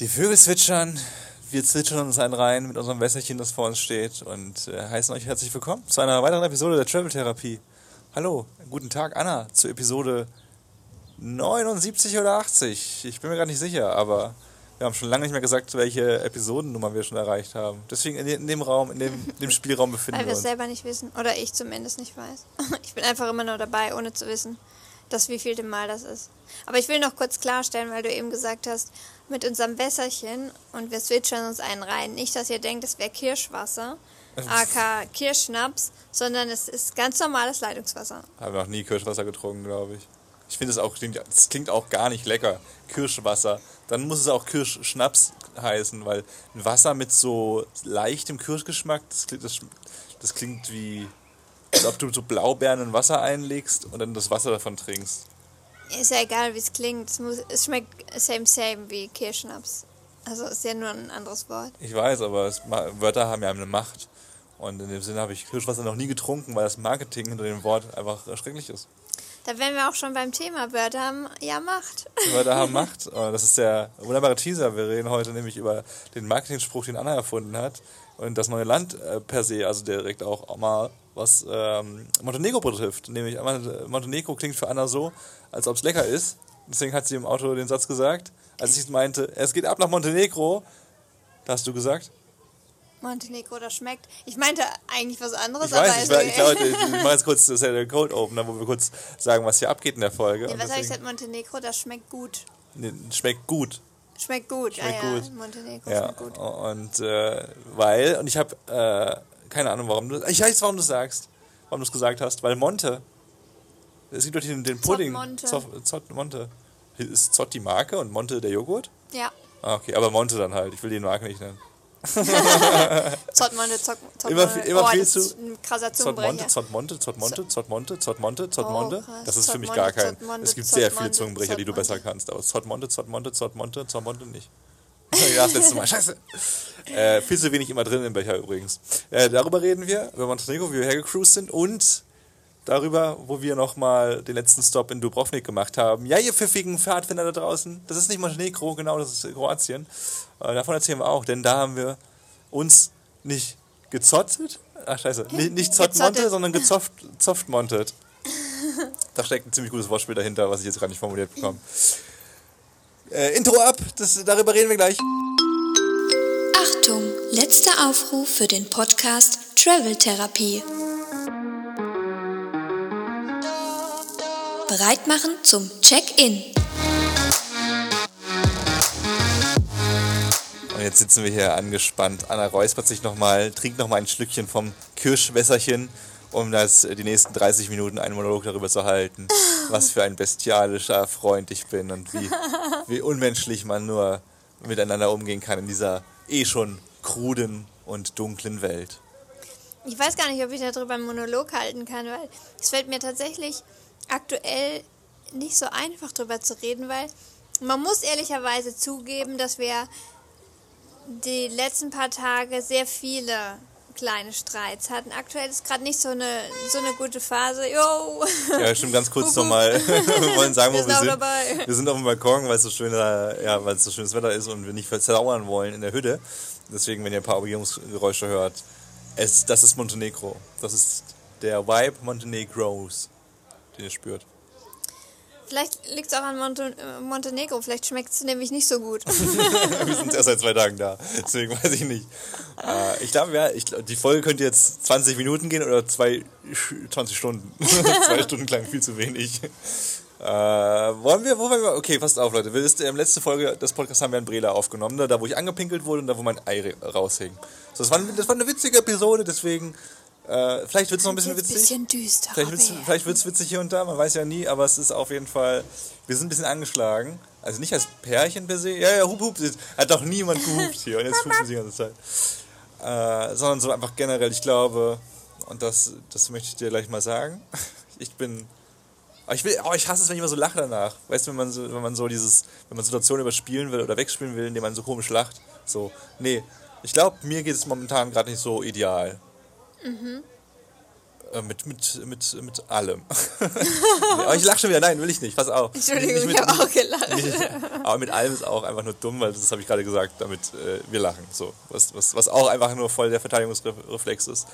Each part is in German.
Die Vögel zwitschern, wir zwitschern uns einen rein mit unserem Wässerchen, das vor uns steht und äh, heißen euch herzlich willkommen zu einer weiteren Episode der Travel Therapie. Hallo, guten Tag Anna zur Episode 79 oder 80. Ich bin mir gar nicht sicher, aber wir haben schon lange nicht mehr gesagt, welche Episodennummer wir schon erreicht haben. Deswegen in, in dem Raum, in dem, dem Spielraum befinden Weil wir wir es uns. selber nicht wissen. Oder ich zumindest nicht weiß. Ich bin einfach immer nur dabei, ohne zu wissen, dass wievielte Mal das ist. Aber ich will noch kurz klarstellen, weil du eben gesagt hast, mit unserem Wässerchen und wir switchern uns einen rein. Nicht, dass ihr denkt, es wäre Kirschwasser, aka Kirschschnaps, sondern es ist ganz normales Leitungswasser. Habe noch nie Kirschwasser getrunken, glaube ich. Ich finde es auch, das klingt auch gar nicht lecker. Kirschwasser. Dann muss es auch Kirschschnaps heißen, weil ein Wasser mit so leichtem Kirschgeschmack, das klingt, das, das klingt wie, als ob du so Blaubeeren in Wasser einlegst und dann das Wasser davon trinkst. Ist ja egal, wie es klingt. Es, muss, es schmeckt same, same wie Kirschschnaps. Also ist ja nur ein anderes Wort. Ich weiß, aber es, Wörter haben ja eine Macht. Und in dem Sinne habe ich Kirschwasser noch nie getrunken, weil das Marketing hinter dem Wort einfach schrecklich ist. Da wären wir auch schon beim Thema Wörter haben ja Macht. Wörter haben Macht. Und Das ist der wunderbare Teaser. Wir reden heute nämlich über den Marketingspruch, den Anna erfunden hat. Und das neue Land äh, per se, also direkt auch mal, was ähm, Montenegro betrifft. Nämlich äh, Montenegro klingt für Anna so, als ob es lecker ist. Deswegen hat sie im Auto den Satz gesagt. Als ich meinte, es geht ab nach Montenegro, da hast du gesagt, Montenegro, das schmeckt. Ich meinte eigentlich was anderes, ich weiß, aber ich, war, ich, okay. glaube, ich mache jetzt kurz, das ist ja der Cold Opener, wo wir kurz sagen, was hier abgeht in der Folge. Nee, was habe ich gesagt? Montenegro, das schmeckt gut. Nee, schmeckt gut. Schmeckt gut. Schmeckt ah, ja, gut. Montenegro Ja, schmeckt gut. und äh, weil, und ich habe äh, keine Ahnung, warum du, ich weiß, warum du es sagst, warum du es gesagt hast, weil Monte, es gibt doch den, den Pudding, Monte. Zott Monte. Ist Zott die Marke und Monte der Joghurt? Ja, Ah, okay, aber Monte dann halt, ich will die Marke nicht nennen. Zottmonte, Zock, Zottmonte. Immer immer oh, viel zu- ist ein krasser Zott Monte, Zungenbrecher. Zott Monte, Zott Monte, Zott Monte, Zott Monte, Zott Monte. Oh. Das ist für mich gar kein. Es gibt sehr viele Zungenbrecher, die du besser Monte. kannst, aber Zott Monte, Zott Monte, Zott Ja, das letzte Mal. Scheiße. Äh, viel zu wenig immer drin im Becher übrigens. Äh, darüber reden wir, über Montenegro, wie wir hergecruised sind und darüber, wo wir nochmal den letzten Stop in Dubrovnik gemacht haben. Ja, ihr pfiffigen Pfadfinder da draußen, das ist nicht Montenegro, genau, das ist Kroatien. Äh, davon erzählen wir auch, denn da haben wir uns nicht gezottet, ach scheiße, nicht, nicht Zottmonte, Gezottet. sondern gezofft, zoftmontet. Da steckt ein ziemlich gutes Wortspiel dahinter, was ich jetzt gerade nicht formuliert bekomme. Äh, Intro ab, das, darüber reden wir gleich. Achtung, letzter Aufruf für den Podcast Travel Therapie. Bereit machen zum Check-in. Und jetzt sitzen wir hier angespannt. Anna räuspert sich nochmal, trinkt nochmal ein Schlückchen vom Kirschwässerchen, um das äh, die nächsten 30 Minuten einen Monolog darüber zu halten, was für ein bestialischer Freund ich bin und wie, wie unmenschlich man nur miteinander umgehen kann in dieser eh schon kruden und dunklen Welt. Ich weiß gar nicht, ob ich darüber einen Monolog halten kann, weil es fällt mir tatsächlich aktuell nicht so einfach drüber zu reden, weil man muss ehrlicherweise zugeben, dass wir die letzten paar Tage sehr viele kleine Streits hatten. Aktuell ist gerade nicht so eine, so eine gute Phase. Jo! Ja, stimmt, ganz kurz nochmal. wir wollen sagen, wo Wir wir sind dabei. Wir sind auf dem Balkon, weil es so, schöner, ja, weil es so schönes Wetter ist und wir nicht versauern wollen in der Hütte. Deswegen, wenn ihr ein paar Umgebungsgeräusche hört, es, das ist Montenegro. Das ist der Vibe Montenegros, den ihr spürt. Vielleicht liegt es auch an Monte äh, Montenegro. Vielleicht schmeckt es nämlich nicht so gut. wir sind erst seit zwei Tagen da, deswegen weiß ich nicht. Äh, ich glaube, ja, ich, die Folge könnte jetzt 20 Minuten gehen oder zwei, 20 Stunden. zwei Stunden klang viel zu wenig. Äh, wollen wir, wo wollen wir, okay, passt auf, Leute. Wir ist, ähm, letzte Folge des Podcasts haben wir in Brela aufgenommen, ne, da wo ich angepinkelt wurde und da wo mein Ei raushing. So, das, war, das war eine witzige Episode, deswegen, äh, vielleicht wird es noch ein bisschen witzig. bisschen düster. Vielleicht wird's, vielleicht wird's witzig hier und da, man weiß ja nie, aber es ist auf jeden Fall, wir sind ein bisschen angeschlagen. Also nicht als Pärchen per se, ja, ja, hup, hup, hat doch niemand gehupt hier und jetzt hupen sie die ganze Zeit. Äh, sondern so einfach generell, ich glaube, und das, das möchte ich dir gleich mal sagen, ich bin, oh, ich will, oh, ich hasse es, wenn ich immer so lache danach. Weißt du, wenn man so, wenn man so dieses, wenn man Situationen überspielen will oder wegspielen will, indem man so komisch lacht, so, nee, ich glaube, mir geht es momentan gerade nicht so ideal. Äh, mit, mit, mit, mit allem. aber ich lache schon wieder, nein, will ich nicht, pass auf. Entschuldigung, Nicht ich habe auch gelacht. Nicht, aber mit allem ist auch einfach nur dumm, weil das habe ich gerade gesagt, damit äh, wir lachen. So, was, was, was auch einfach nur voll der Verteidigungsreflex ist.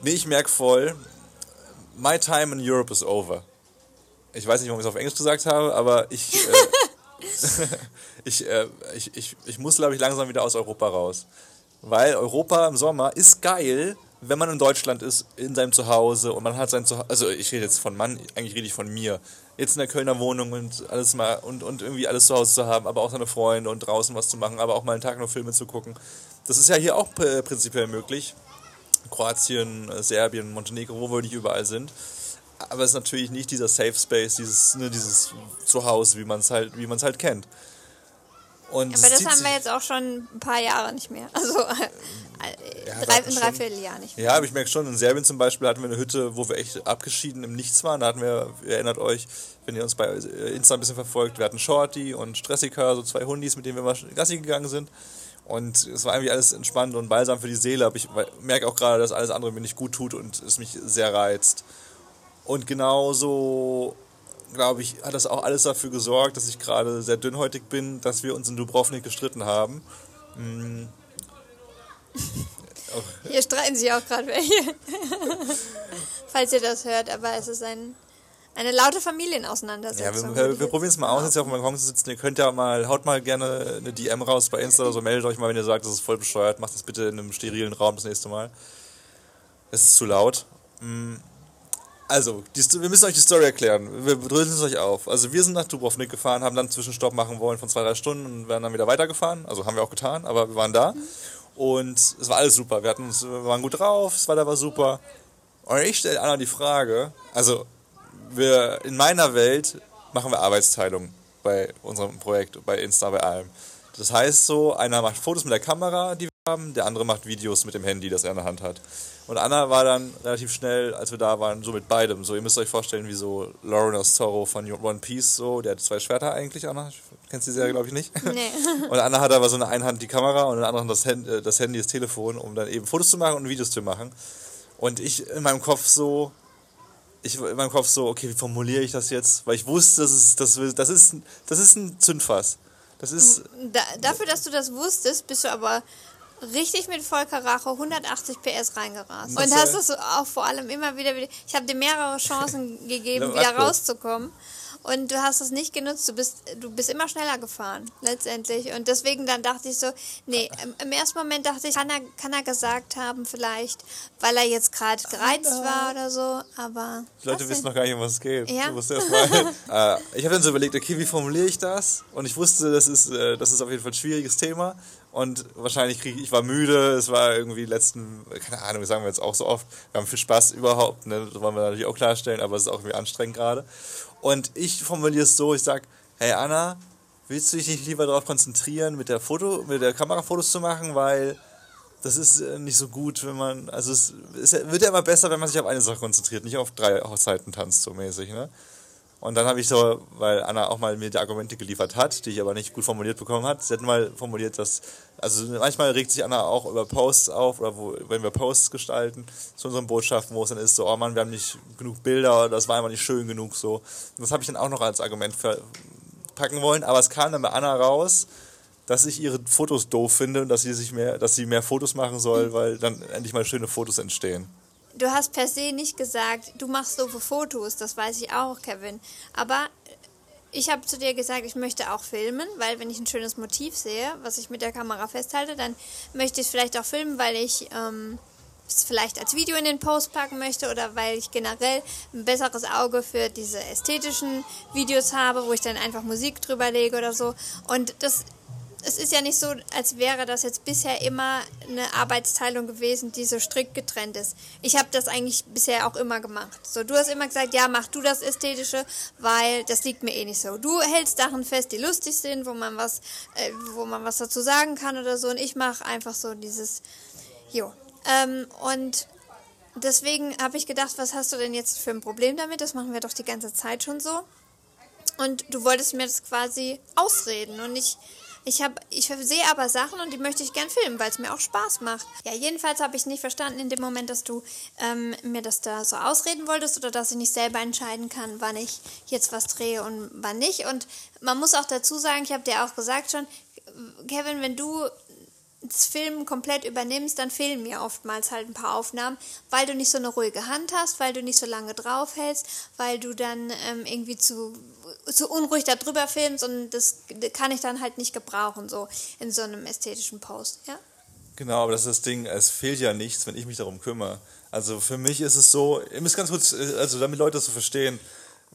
Nee, ich merke voll, my time in Europe is over. Ich weiß nicht, warum ich es auf Englisch gesagt habe, aber ich, äh, ich, äh, ich, ich, ich muss, glaube ich, langsam wieder aus Europa raus. Weil Europa im Sommer ist geil, wenn man in Deutschland ist, in seinem Zuhause und man hat sein Zuhause, also ich rede jetzt von Mann, eigentlich rede ich von mir. Jetzt in der Kölner Wohnung und alles mal und, und irgendwie alles zu Hause zu haben, aber auch seine Freunde und draußen was zu machen, aber auch mal einen Tag nur Filme zu gucken. Das ist ja hier auch prinzipiell möglich. Kroatien, äh, Serbien, Montenegro, wo wir nicht überall sind. Aber es ist natürlich nicht dieser Safe Space, dieses, ne, dieses Zuhause, wie man es halt, wie man es halt kennt. Und Aber das haben wir jetzt auch schon ein paar Jahre nicht mehr. Also Ja, drei, ein Dreivierteljahr nicht mehr. Ja, aber ich merke schon, in Serbien zum Beispiel hatten wir eine Hütte, wo wir echt abgeschieden im Nichts waren. Da hatten wir, ihr erinnert euch, wenn ihr uns bei Insta ein bisschen verfolgt, wir hatten Shorty und Stressica, so zwei Hundis, mit denen wir mal Gassi gegangen sind. Und es war irgendwie alles entspannt und balsam für die Seele. Aber ich merke auch gerade, dass alles andere mir nicht gut tut und es mich sehr reizt. Und genauso, glaube ich, hat das auch alles dafür gesorgt, dass ich gerade sehr dünnhäutig bin, dass wir uns in Dubrovnik gestritten haben. Hier streiten sich auch gerade welche. Falls ihr das hört, aber es ist ein, eine laute Ja, Familienauseinandersetzung. wir, würde wir, wir jetzt probieren es mal aus, jetzt hier auf dem Balkon zu sitzen. Ihr könnt ja mal, haut mal gerne eine DM raus bei Insta oder so, meldet euch mal, wenn ihr sagt, das ist voll bescheuert. Macht das bitte in einem sterilen Raum das nächste Mal. Es ist zu laut. Mm. Also, die, wir müssen euch die Story erklären. Wir dröseln es euch auf. Also, wir sind nach Dubrovnik gefahren, haben dann einen Zwischenstopp machen wollen von zwei, drei Stunden und werden dann wieder weitergefahren. Also, haben wir auch getan, aber wir waren da. Und es war alles super. Wir, hatten uns, wir waren gut drauf, das Wetter war super. Und ich stelle Anna die Frage, also wir in meiner Welt machen wir Arbeitsteilung bei unserem Projekt, bei Insta, bei allem. Das heißt so, einer macht Fotos mit der Kamera, die wir haben, der andere macht Videos mit dem Handy, das er in der Hand hat. Und Anna war dann relativ schnell, als wir da waren, so mit beidem. So, ihr müsst euch vorstellen, wie so Lorna Zorro von One Piece, so, der hat zwei Schwerter eigentlich, Anna. Kennst du die Serie, glaube ich, nicht? Nee. Und Anna hat aber so eine Einhand die Kamera und in der anderen das Handy, das Handy, das Telefon, um dann eben Fotos zu machen und Videos zu machen. Und ich in meinem Kopf so, ich in meinem Kopf so, okay, wie formuliere ich das jetzt? Weil ich wusste, das ist, das, das ist, das ist ein Zündfass. Das ist, Da, dafür, dass du das wusstest, bist du aber richtig mit Volker Rache 180 PS reingerast. Das, Und hast es auch vor allem immer wieder, wieder ich habe dir mehrere Chancen gegeben, wieder rauszukommen. Und du hast es nicht genutzt. Du bist, du bist immer schneller gefahren, letztendlich. Und deswegen dann dachte ich so, nee, im, ersten Moment dachte ich, kann er, kann er gesagt haben, vielleicht, weil er jetzt gerade gereizt war oder so. Aber. die Leute wissen denn? noch gar nicht, um was es geht. Ja. Du musst erst mal, äh, ich habe dann so überlegt, okay, wie formuliere ich das? Und ich wusste, das ist, äh, das ist auf jeden Fall ein schwieriges Thema. Und wahrscheinlich kriege ich, ich war müde, es war irgendwie letzten, keine Ahnung, sagen wir jetzt auch so oft, wir haben viel Spaß überhaupt, ne? das wollen wir natürlich auch klarstellen, aber es ist auch irgendwie anstrengend gerade. Und ich formuliere es so, ich sag, hey Anna, willst du dich nicht lieber darauf konzentrieren, mit der Foto, mit der Kamera Fotos zu machen, weil das ist äh, nicht so gut, wenn man, also es, es wird ja immer besser, wenn man sich auf eine Sache konzentriert, nicht auf drei Hochzeiten tanzt, so mäßig, ne? Und dann habe ich so, weil Anna auch mal mir die Argumente geliefert hat, die ich aber nicht gut formuliert bekommen hat, sie hat mal formuliert, dass, also manchmal regt sich Anna auch über Posts auf, oder wo, wenn wir Posts gestalten, zu unseren Botschaften, wo es dann ist, so, oh Mann, wir haben nicht genug Bilder, das war einfach nicht schön genug, so. Und das habe ich dann auch noch als Argument packen wollen, aber es kam dann bei Anna raus, dass ich ihre Fotos doof finde und dass sie sich mehr, dass sie mehr Fotos machen soll, weil dann endlich mal schöne Fotos entstehen. Du hast per se nicht gesagt, du machst doofe Fotos, das weiß ich auch, Kevin. Aber ich habe zu dir gesagt, ich möchte auch filmen, weil wenn ich ein schönes Motiv sehe, was ich mit der Kamera festhalte, dann möchte ich es vielleicht auch filmen, weil ich ähm, es vielleicht als Video in den Post packen möchte oder weil ich generell ein besseres Auge für diese ästhetischen Videos habe, wo ich dann einfach Musik drüber lege oder so. Und das es ist ja nicht so, als wäre das jetzt bisher immer eine Arbeitsteilung gewesen, die so strikt getrennt ist. Ich habe das eigentlich bisher auch immer gemacht. So, du hast immer gesagt, ja, mach du das Ästhetische, weil das liegt mir eh nicht so. Du hältst Sachen fest, die lustig sind, wo man was, äh, wo man was dazu sagen kann oder so. Und ich mache einfach so dieses, jo. Ähm, und deswegen habe ich gedacht, was hast du denn jetzt für ein Problem damit? Das machen wir doch die ganze Zeit schon so. Und du wolltest mir das quasi ausreden und ich Ich, hab, ich sehe aber Sachen und die möchte ich gern filmen, weil es mir auch Spaß macht. Ja, jedenfalls habe ich nicht verstanden in dem Moment, dass du ähm, mir das da so ausreden wolltest oder dass ich nicht selber entscheiden kann, wann ich jetzt was drehe und wann nicht. Und man muss auch dazu sagen, ich habe dir auch gesagt schon, Kevin, wenn du das Filmen komplett übernimmst, dann fehlen mir oftmals halt ein paar Aufnahmen, weil du nicht so eine ruhige Hand hast, weil du nicht so lange draufhältst, weil du dann ähm, irgendwie zu, zu unruhig darüber filmst und das kann ich dann halt nicht gebrauchen, so in so einem ästhetischen Post, ja. Genau, aber das ist das Ding, es fehlt ja nichts, wenn ich mich darum kümmere. Also für mich ist es so, ihr müsst ganz kurz, also damit Leute das so verstehen,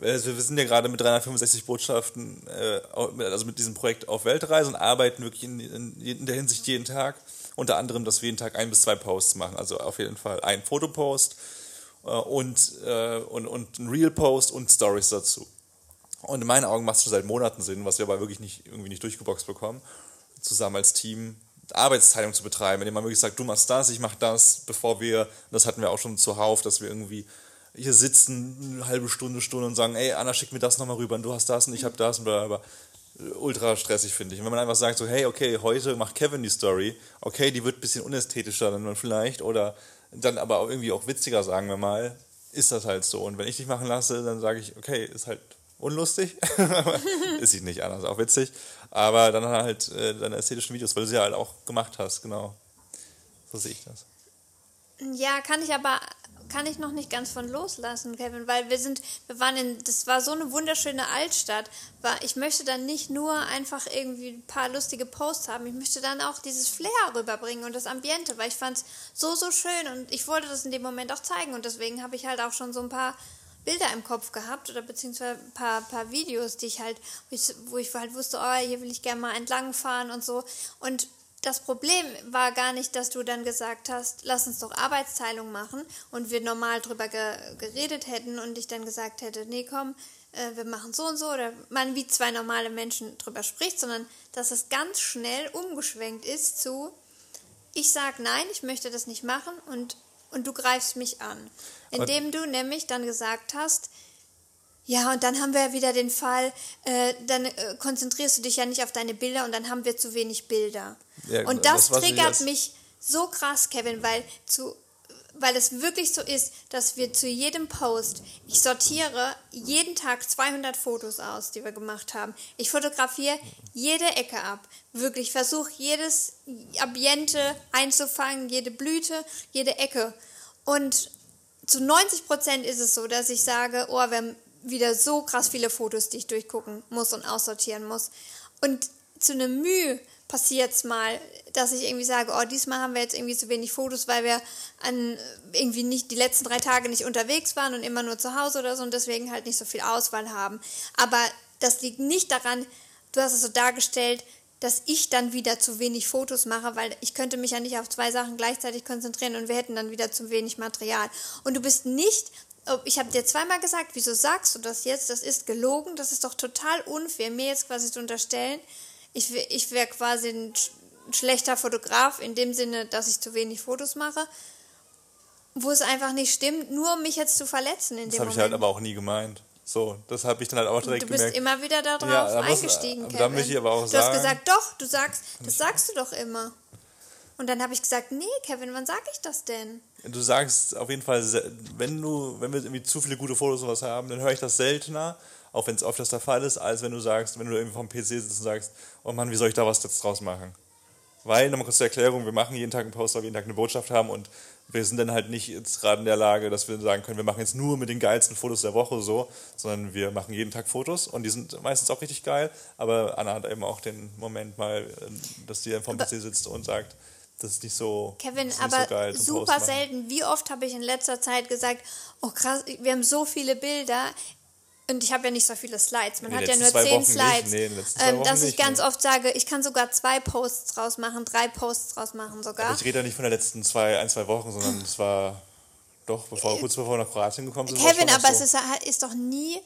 also wir sind ja gerade mit 365 Botschaften, äh, also mit diesem Projekt auf Weltreise und arbeiten wirklich in, der Hinsicht jeden Tag. Unter anderem, dass wir jeden Tag ein bis zwei Posts machen. Also auf jeden Fall ein Fotopost äh, und, äh, und, und ein Real-Post und Stories dazu. Und in meinen Augen macht es schon seit Monaten Sinn, was wir aber wirklich nicht, irgendwie nicht durchgeboxt bekommen, zusammen als Team Arbeitsteilung zu betreiben, indem man wirklich sagt, du machst das, ich mach das, bevor wir, das hatten wir auch schon zuhauf, dass wir irgendwie hier sitzen eine halbe Stunde, Stunde und sagen, ey, Anna, schick mir das nochmal rüber und du hast das und ich habe das und bla, bla, ultra stressig, finde ich. Und wenn man einfach sagt, so, hey, okay, heute macht Kevin die Story, okay, die wird ein bisschen unästhetischer dann vielleicht oder dann aber auch irgendwie auch witziger, sagen wir mal, ist das halt so. Und wenn ich dich machen lasse, dann sage ich, okay, ist halt unlustig, ist sie nicht anders, auch witzig, aber dann halt äh, deine ästhetischen Videos, weil du sie halt auch gemacht hast, genau. So sehe ich das. Ja, kann ich aber kann ich noch nicht ganz von loslassen, Kevin, weil wir sind, wir waren in, das war so eine wunderschöne Altstadt. War, ich möchte dann nicht nur einfach irgendwie ein paar lustige Posts haben, ich möchte dann auch dieses Flair rüberbringen und das Ambiente, weil ich fand es so, so schön und ich wollte das in dem Moment auch zeigen und deswegen habe ich halt auch schon so ein paar Bilder im Kopf gehabt oder beziehungsweise ein paar, paar Videos, die ich halt, wo ich, wo ich halt wusste, oh, hier will ich gerne mal entlang fahren und so. Und das Problem war gar nicht, dass du dann gesagt hast, lass uns doch Arbeitsteilung machen und wir normal drüber ge geredet hätten und ich dann gesagt hätte, nee, komm, äh, wir machen so und so oder man wie zwei normale Menschen drüber spricht, sondern dass es ganz schnell umgeschwenkt ist zu, ich sag nein, ich möchte das nicht machen und, und du greifst mich an. Indem du nämlich dann gesagt hast, ja, und dann haben wir wieder den Fall, äh, dann äh, konzentrierst du dich ja nicht auf deine Bilder und dann haben wir zu wenig Bilder. Ja, und das, das triggert mich so krass, Kevin, weil zu weil es wirklich so ist, dass wir zu jedem Post, ich sortiere jeden Tag 200 Fotos aus, die wir gemacht haben. Ich fotografiere jede Ecke ab. Wirklich versuche jedes Ambiente einzufangen, jede Blüte, jede Ecke. Und zu 90 Prozent ist es so, dass ich sage, oh, wir wieder so krass viele Fotos, die ich durchgucken muss und aussortieren muss. Und zu einem Mühe passiert es mal, dass ich irgendwie sage, oh, diesmal haben wir jetzt irgendwie zu wenig Fotos, weil wir an irgendwie nicht die letzten drei Tage nicht unterwegs waren und immer nur zu Hause oder so und deswegen halt nicht so viel Auswahl haben. Aber das liegt nicht daran, du hast es so dargestellt, dass ich dann wieder zu wenig Fotos mache, weil ich könnte mich ja nicht auf zwei Sachen gleichzeitig konzentrieren und wir hätten dann wieder zu wenig Material. Und du bist nicht ich habe dir zweimal gesagt, wieso sagst du das jetzt? Das ist gelogen, das ist doch total unfair, mir jetzt quasi zu unterstellen, ich, ich wäre quasi ein schlechter Fotograf in dem Sinne, dass ich zu wenig Fotos mache, wo es einfach nicht stimmt, nur um mich jetzt zu verletzen in das dem habe ich halt aber auch nie gemeint. So, das habe ich dann halt auch direkt gemerkt. Du bist gemerkt. immer wieder darauf ja, eingestiegen, muss, Kevin. Da möchte ich aber auch du sagen... Du hast gesagt, doch, du sagst, das sagst du doch immer. Und dann habe ich gesagt, nee, Kevin, wann sage ich das denn? Du sagst auf jeden Fall, wenn du, wenn wir irgendwie zu viele gute Fotos oder was haben, dann höre ich das seltener, auch wenn es oft das der Fall ist, als wenn du sagst, wenn du irgendwie vom PC sitzt und sagst, oh Mann, wie soll ich da was jetzt draus machen? Weil, nochmal kurz zur Erklärung, wir machen jeden Tag einen Post, weil wir jeden Tag eine Botschaft haben und wir sind dann halt nicht jetzt gerade in der Lage, dass wir sagen können, wir machen jetzt nur mit den geilsten Fotos der Woche so, sondern wir machen jeden Tag Fotos und die sind meistens auch richtig geil, aber Anna hat eben auch den Moment mal, dass die dann vom PC sitzt und sagt, das ist nicht so. Kevin, aber so geil, super selten. Wie oft habe ich in letzter Zeit gesagt, oh krass, wir haben so viele Bilder. Und ich habe ja nicht so viele Slides. Man hat ja nur zehn Slides. Nee, ähm, dass ich ganz oft sage, ich kann sogar zwei Posts draus machen, drei Posts draus machen sogar. Aber ich rede ja nicht von der letzten zwei, ein, zwei Wochen, sondern es war doch, bevor, kurz bevor wir nach Kroatien gekommen sind. Kevin, aber so. es ist, ist doch nie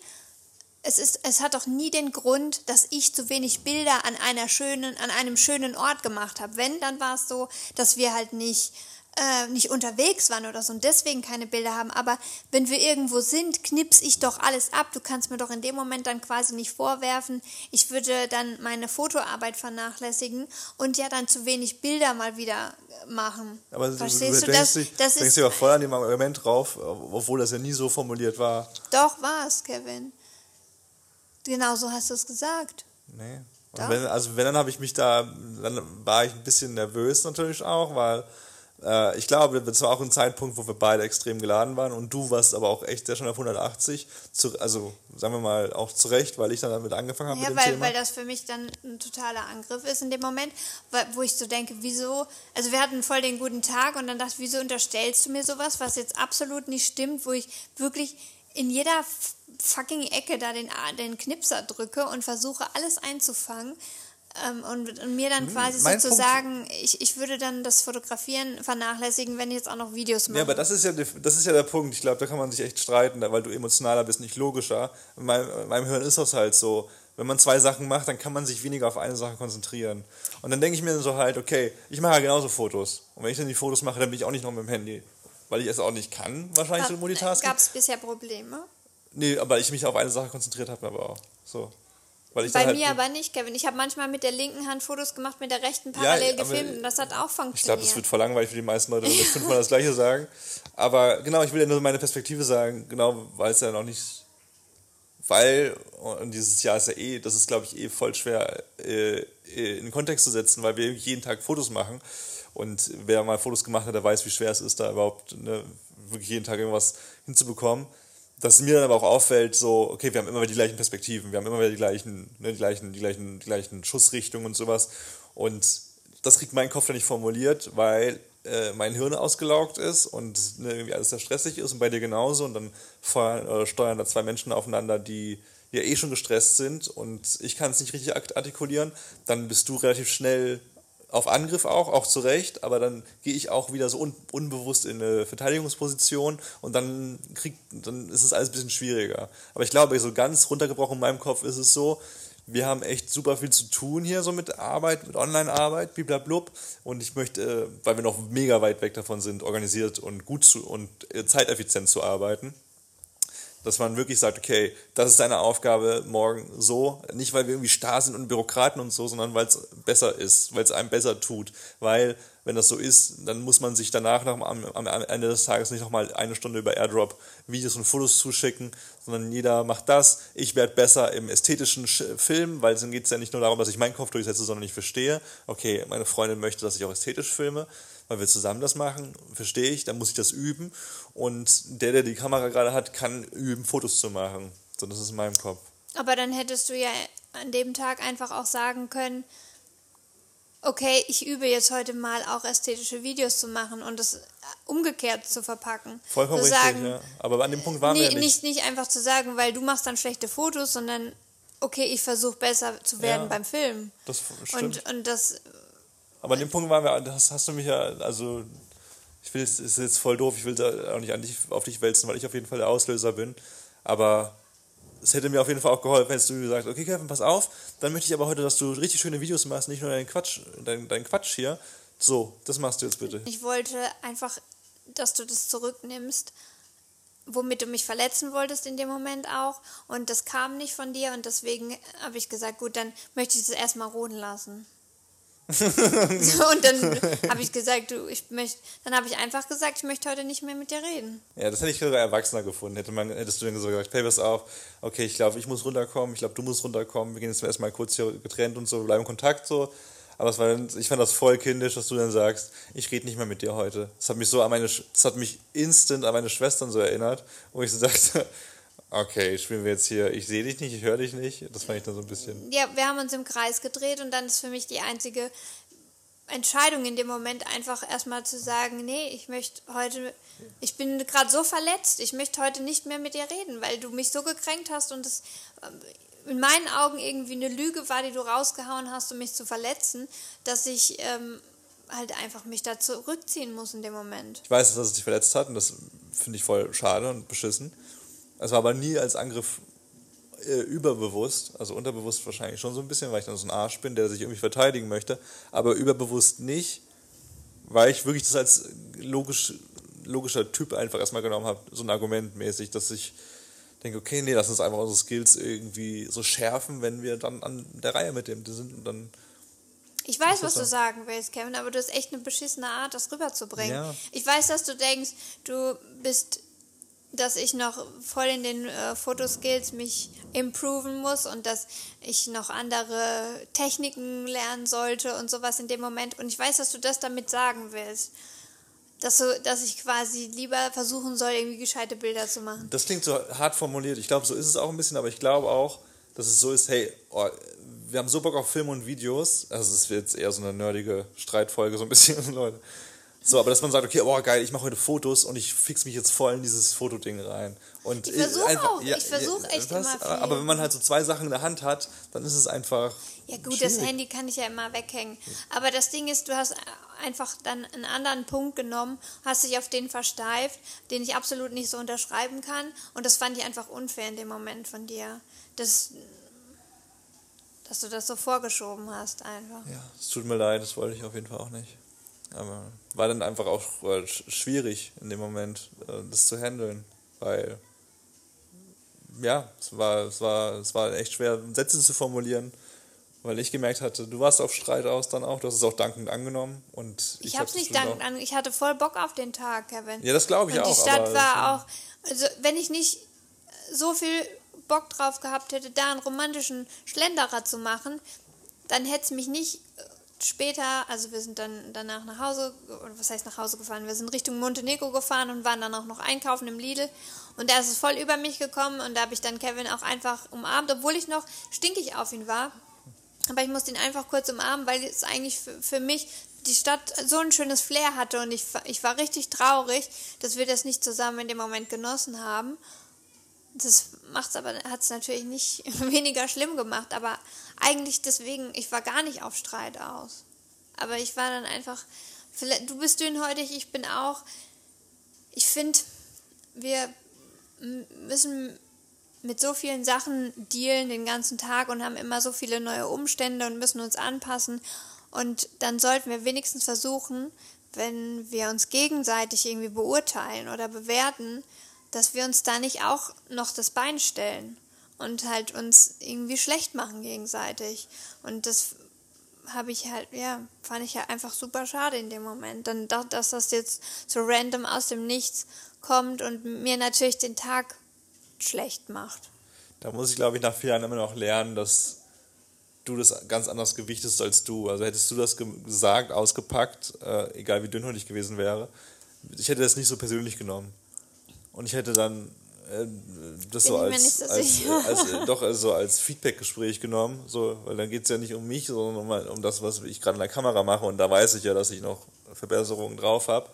es, ist, es hat doch nie den Grund, dass ich zu wenig Bilder an einer schönen, an einem schönen Ort gemacht habe. Wenn, dann war es so, dass wir halt nicht äh, nicht unterwegs waren oder so und deswegen keine Bilder haben. Aber wenn wir irgendwo sind, knips ich doch alles ab. Du kannst mir doch in dem Moment dann quasi nicht vorwerfen, ich würde dann meine Fotoarbeit vernachlässigen und ja dann zu wenig Bilder mal wieder machen. Aber Verstehst du, du, denkst, das, dich- das denkst ist dir aber voll an dem Argument drauf, obwohl das ja nie so formuliert war. doch was, Kevin. Genau so hast du es gesagt. Nee. Wenn, also wenn, dann habe ich mich da, dann war ich ein bisschen nervös natürlich auch, weil äh, ich glaube, das war auch ein Zeitpunkt, wo wir beide extrem geladen waren und du warst aber auch echt sehr schon auf 180, zu, also sagen wir mal auch zu Recht, weil ich dann damit angefangen habe Ja, mit dem weil, Thema. weil das für mich dann ein totaler Angriff ist in dem Moment, wo ich so denke, wieso, also wir hatten voll den guten Tag und dann dachte ich, wieso unterstellst du mir sowas, was jetzt absolut nicht stimmt, wo ich wirklich in jeder fucking Ecke da den, den Knipser drücke und versuche alles einzufangen. Ähm, und, und mir dann quasi Hm, mein so zu Punkt- sagen, ich, ich würde dann das Fotografieren vernachlässigen, wenn ich jetzt auch noch Videos mache. Ja, aber das ist ja, das ist ja der Punkt. Ich glaube, da kann man sich echt streiten, weil du emotionaler bist, nicht logischer. In meinem, in meinem Hirn ist das halt so. Wenn man zwei Sachen macht, dann kann man sich weniger auf eine Sache konzentrieren. Und dann denke ich mir so halt, okay, ich mache ja genauso Fotos. Und wenn ich dann die Fotos mache, dann bin ich auch nicht noch mit dem Handy. Weil ich es auch nicht kann, wahrscheinlich so Multitasking. Gab es bisher Probleme? Nee, aber ich mich auf eine Sache konzentriert habe, aber auch. So. Weil ich Bei halt, mir aber nicht, Kevin. Ich habe manchmal mit der linken Hand Fotos gemacht, mit der rechten Ja, parallel aber gefilmt und das hat auch funktioniert. Ich glaube, das wird voll langweilig für die meisten Leute, wenn wir fünfmal das Gleiche sagen. Aber genau, ich will ja nur meine Perspektive sagen, genau, weil es ja noch nicht, weil, und dieses Jahr ist ja eh, das ist glaube ich eh voll schwer äh, äh, in den Kontext zu setzen, weil wir jeden Tag Fotos machen. Und wer mal Fotos gemacht hat, der weiß, wie schwer es ist, da überhaupt ne, wirklich jeden Tag irgendwas hinzubekommen. Dass mir dann aber auch auffällt, so, okay, wir haben immer wieder die gleichen Perspektiven, wir haben immer wieder die gleichen, ne, die gleichen, die gleichen, die gleichen Schussrichtungen und sowas. Und das kriegt mein Kopf dann nicht formuliert, weil äh, mein Hirn ausgelaugt ist und ne, irgendwie alles sehr stressig ist und bei dir genauso. Und dann feuern, steuern da zwei Menschen aufeinander, die ja eh schon gestresst sind und ich kann es nicht richtig art- artikulieren. Dann bist du relativ schnell auf Angriff auch, auch zu Recht, aber dann gehe ich auch wieder so un unbewusst in eine Verteidigungsposition und dann kriegt, dann ist es alles ein bisschen schwieriger. Aber ich glaube, so ganz runtergebrochen in meinem Kopf ist es so, wir haben echt super viel zu tun hier so mit Arbeit, mit Online-Arbeit, bliblablub. Und ich möchte, äh, weil wir noch mega weit weg davon sind, organisiert und gut zu und äh, zeiteffizient zu arbeiten, dass man wirklich sagt, okay, das ist deine Aufgabe morgen so, nicht weil wir irgendwie starr sind und Bürokraten und so, sondern weil es besser ist, weil es einem besser tut, weil wenn das so ist, dann muss man sich danach noch am, am Ende des Tages nicht nochmal eine Stunde über AirDrop Videos und Fotos zuschicken, sondern jeder macht das. Ich werde besser im ästhetischen Sch- Film, weil dann geht es ja nicht nur darum, dass ich meinen Kopf durchsetze, sondern ich verstehe, okay, meine Freundin möchte, dass ich auch ästhetisch filme, weil wir zusammen das machen, verstehe ich, dann muss ich das üben und der, der die Kamera gerade hat, kann üben, Fotos zu machen. So, das ist in meinem Kopf. Aber dann hättest du ja an dem Tag einfach auch sagen können, okay, ich übe jetzt heute mal auch ästhetische Videos zu machen und das umgekehrt zu verpacken. Vollkommen zu richtig, sagen, ja. Aber an dem Punkt waren nee, wir ja nicht. nicht einfach zu sagen, weil du machst dann schlechte Fotos, sondern okay, ich versuche besser zu werden Ja, beim Film. Das stimmt. Und, und das, Aber an dem Punkt waren wir, das hast du mich ja, also ich will, es ist jetzt voll doof, ich will da auch nicht an dich, auf dich wälzen, weil ich auf jeden Fall der Auslöser bin. Aber es hätte mir auf jeden Fall auch geholfen, wenn du gesagt okay Kevin, pass auf, dann möchte ich aber heute, dass du richtig schöne Videos machst, nicht nur deinen Quatsch, dein, dein Quatsch hier. So, das machst du jetzt bitte. ich wollte einfach, dass du das zurücknimmst, womit du mich verletzen wolltest in dem Moment auch. Und das kam nicht von dir und deswegen habe ich gesagt, gut, dann möchte ich es erstmal ruhen lassen. Und dann habe ich gesagt, du, ich möchte, dann habe ich einfach gesagt, ich möchte heute nicht mehr mit dir reden. Ja, das hätte ich sogar erwachsener gefunden. Hätte man, hättest du dann so gesagt, hey, pass auf, okay, ich glaube, ich muss runterkommen, ich glaube, du musst runterkommen, wir gehen jetzt erstmal kurz hier getrennt und so, wir bleiben in Kontakt so. Aber es war ich fand das voll kindisch, dass du dann sagst, ich rede nicht mehr mit dir heute. Das hat mich so an meine, das hat mich instant an meine Schwestern so erinnert, wo ich so dachte, okay, spielen wir jetzt hier, ich sehe dich nicht, ich höre dich nicht. Das fand ich dann so ein bisschen. Ja, wir haben uns im Kreis gedreht und dann ist für mich die einzige Entscheidung in dem Moment einfach erstmal zu sagen, nee, ich möchte heute, ich bin gerade so verletzt, ich möchte heute nicht mehr mit dir reden, weil du mich so gekränkt hast und es ähm, in meinen Augen irgendwie eine Lüge war, die du rausgehauen hast, um mich zu verletzen, dass ich ähm, halt einfach mich da zurückziehen muss in dem Moment. Ich weiß, dass es dich verletzt hat und das finde ich voll schade und beschissen. Es war aber nie als Angriff äh, überbewusst, also unterbewusst wahrscheinlich schon so ein bisschen, weil ich dann so ein Arsch bin, der sich irgendwie verteidigen möchte, aber überbewusst nicht, weil ich wirklich das als logisch, logischer Typ einfach erstmal genommen habe, so ein Argument mäßig, dass ich denke, okay, nee, lass uns einfach unsere Skills irgendwie so schärfen, wenn wir dann an der Reihe mit dem sind und dann. Ich weiß, was du sagen willst, Kevin, aber du hast echt eine beschissene Art, das rüberzubringen. Ja. Ich weiß, dass du denkst, du bist, dass ich noch voll in den äh, Fotoskills mich improven muss und dass ich noch andere Techniken lernen sollte und sowas in dem Moment. Und ich weiß, dass du das damit sagen willst dass, so, dass ich quasi lieber versuchen soll, irgendwie gescheite Bilder zu machen. Das klingt so hart formuliert. Ich glaube, so ist es auch ein bisschen, aber ich glaube auch, dass es so ist, hey, oh, wir haben so Bock auf Filme und Videos. Also es wird jetzt eher so eine nerdige Streitfolge, so ein bisschen, Leute. So, aber dass man sagt, okay, oh geil, ich mache heute Fotos und ich fix mich jetzt voll in dieses Fotoding rein. Und ich versuche auch, ja, ich versuche echt das, immer viel. Aber wenn man halt so zwei Sachen in der Hand hat, dann ist es einfach. Ja gut, schwierig. das Handy kann ich ja immer weghängen. Aber das Ding ist, du hast einfach dann einen anderen Punkt genommen, hast dich auf den versteift, den ich absolut nicht so unterschreiben kann. Und das fand ich einfach unfair in dem Moment von dir. Das, dass du das so vorgeschoben hast einfach. Ja, es tut mir leid, das wollte ich auf jeden Fall auch nicht. Aber war dann einfach auch äh, schwierig in dem Moment, äh, das zu handeln, weil ja, es war, es war, es war echt schwer, Sätze zu formulieren, weil ich gemerkt hatte, du warst auf Streit aus dann auch, du hast es auch dankend angenommen und ich, ich habe es nicht dankend an, ich hatte voll Bock auf den Tag, Kevin. Ja, das glaube ich und auch. Die Stadt war auch, also wenn ich nicht so viel Bock drauf gehabt hätte, da einen romantischen Schlenderer zu machen, dann hätte es mich nicht später, also wir sind dann danach nach Hause, was heißt nach Hause gefahren? Wir sind Richtung Montenegro gefahren und waren dann auch noch einkaufen im Lidl. Und da ist es voll über mich gekommen und da habe ich dann Kevin auch einfach umarmt, obwohl ich noch stinkig auf ihn war. Aber ich musste ihn einfach kurz umarmen, weil es eigentlich für, für mich die Stadt so ein schönes Flair hatte und ich, ich war richtig traurig, dass wir das nicht zusammen in dem Moment genossen haben. Das macht's aber, hat es natürlich nicht weniger schlimm gemacht, aber eigentlich deswegen, ich war gar nicht auf Streit aus. Aber ich war dann einfach, du bist dünnhäutig, ich bin auch. Ich finde, wir müssen mit so vielen Sachen dealen den ganzen Tag und haben immer so viele neue Umstände und müssen uns anpassen. Und dann sollten wir wenigstens versuchen, wenn wir uns gegenseitig irgendwie beurteilen oder bewerten, dass wir uns da nicht auch noch das Bein stellen und halt uns irgendwie schlecht machen gegenseitig. Und das habe ich halt, ja, fand ich ja einfach super schade in dem Moment. Dann, dass das jetzt so random aus dem Nichts kommt und mir natürlich den Tag schlecht macht. Da muss ich, glaube ich, nach vier Jahren immer noch lernen, dass du das ganz anders gewichtest als du. Also hättest du das gesagt, ausgepackt, äh, egal wie dünnhäutig gewesen wäre, ich hätte das nicht so persönlich genommen. Und ich hätte dann das Bin so als, so als, als, äh, doch also als Feedback-Gespräch genommen, so, weil dann geht es ja nicht um mich, sondern um, um das, was ich gerade in der Kamera mache und da weiß ich ja, dass ich noch Verbesserungen drauf habe.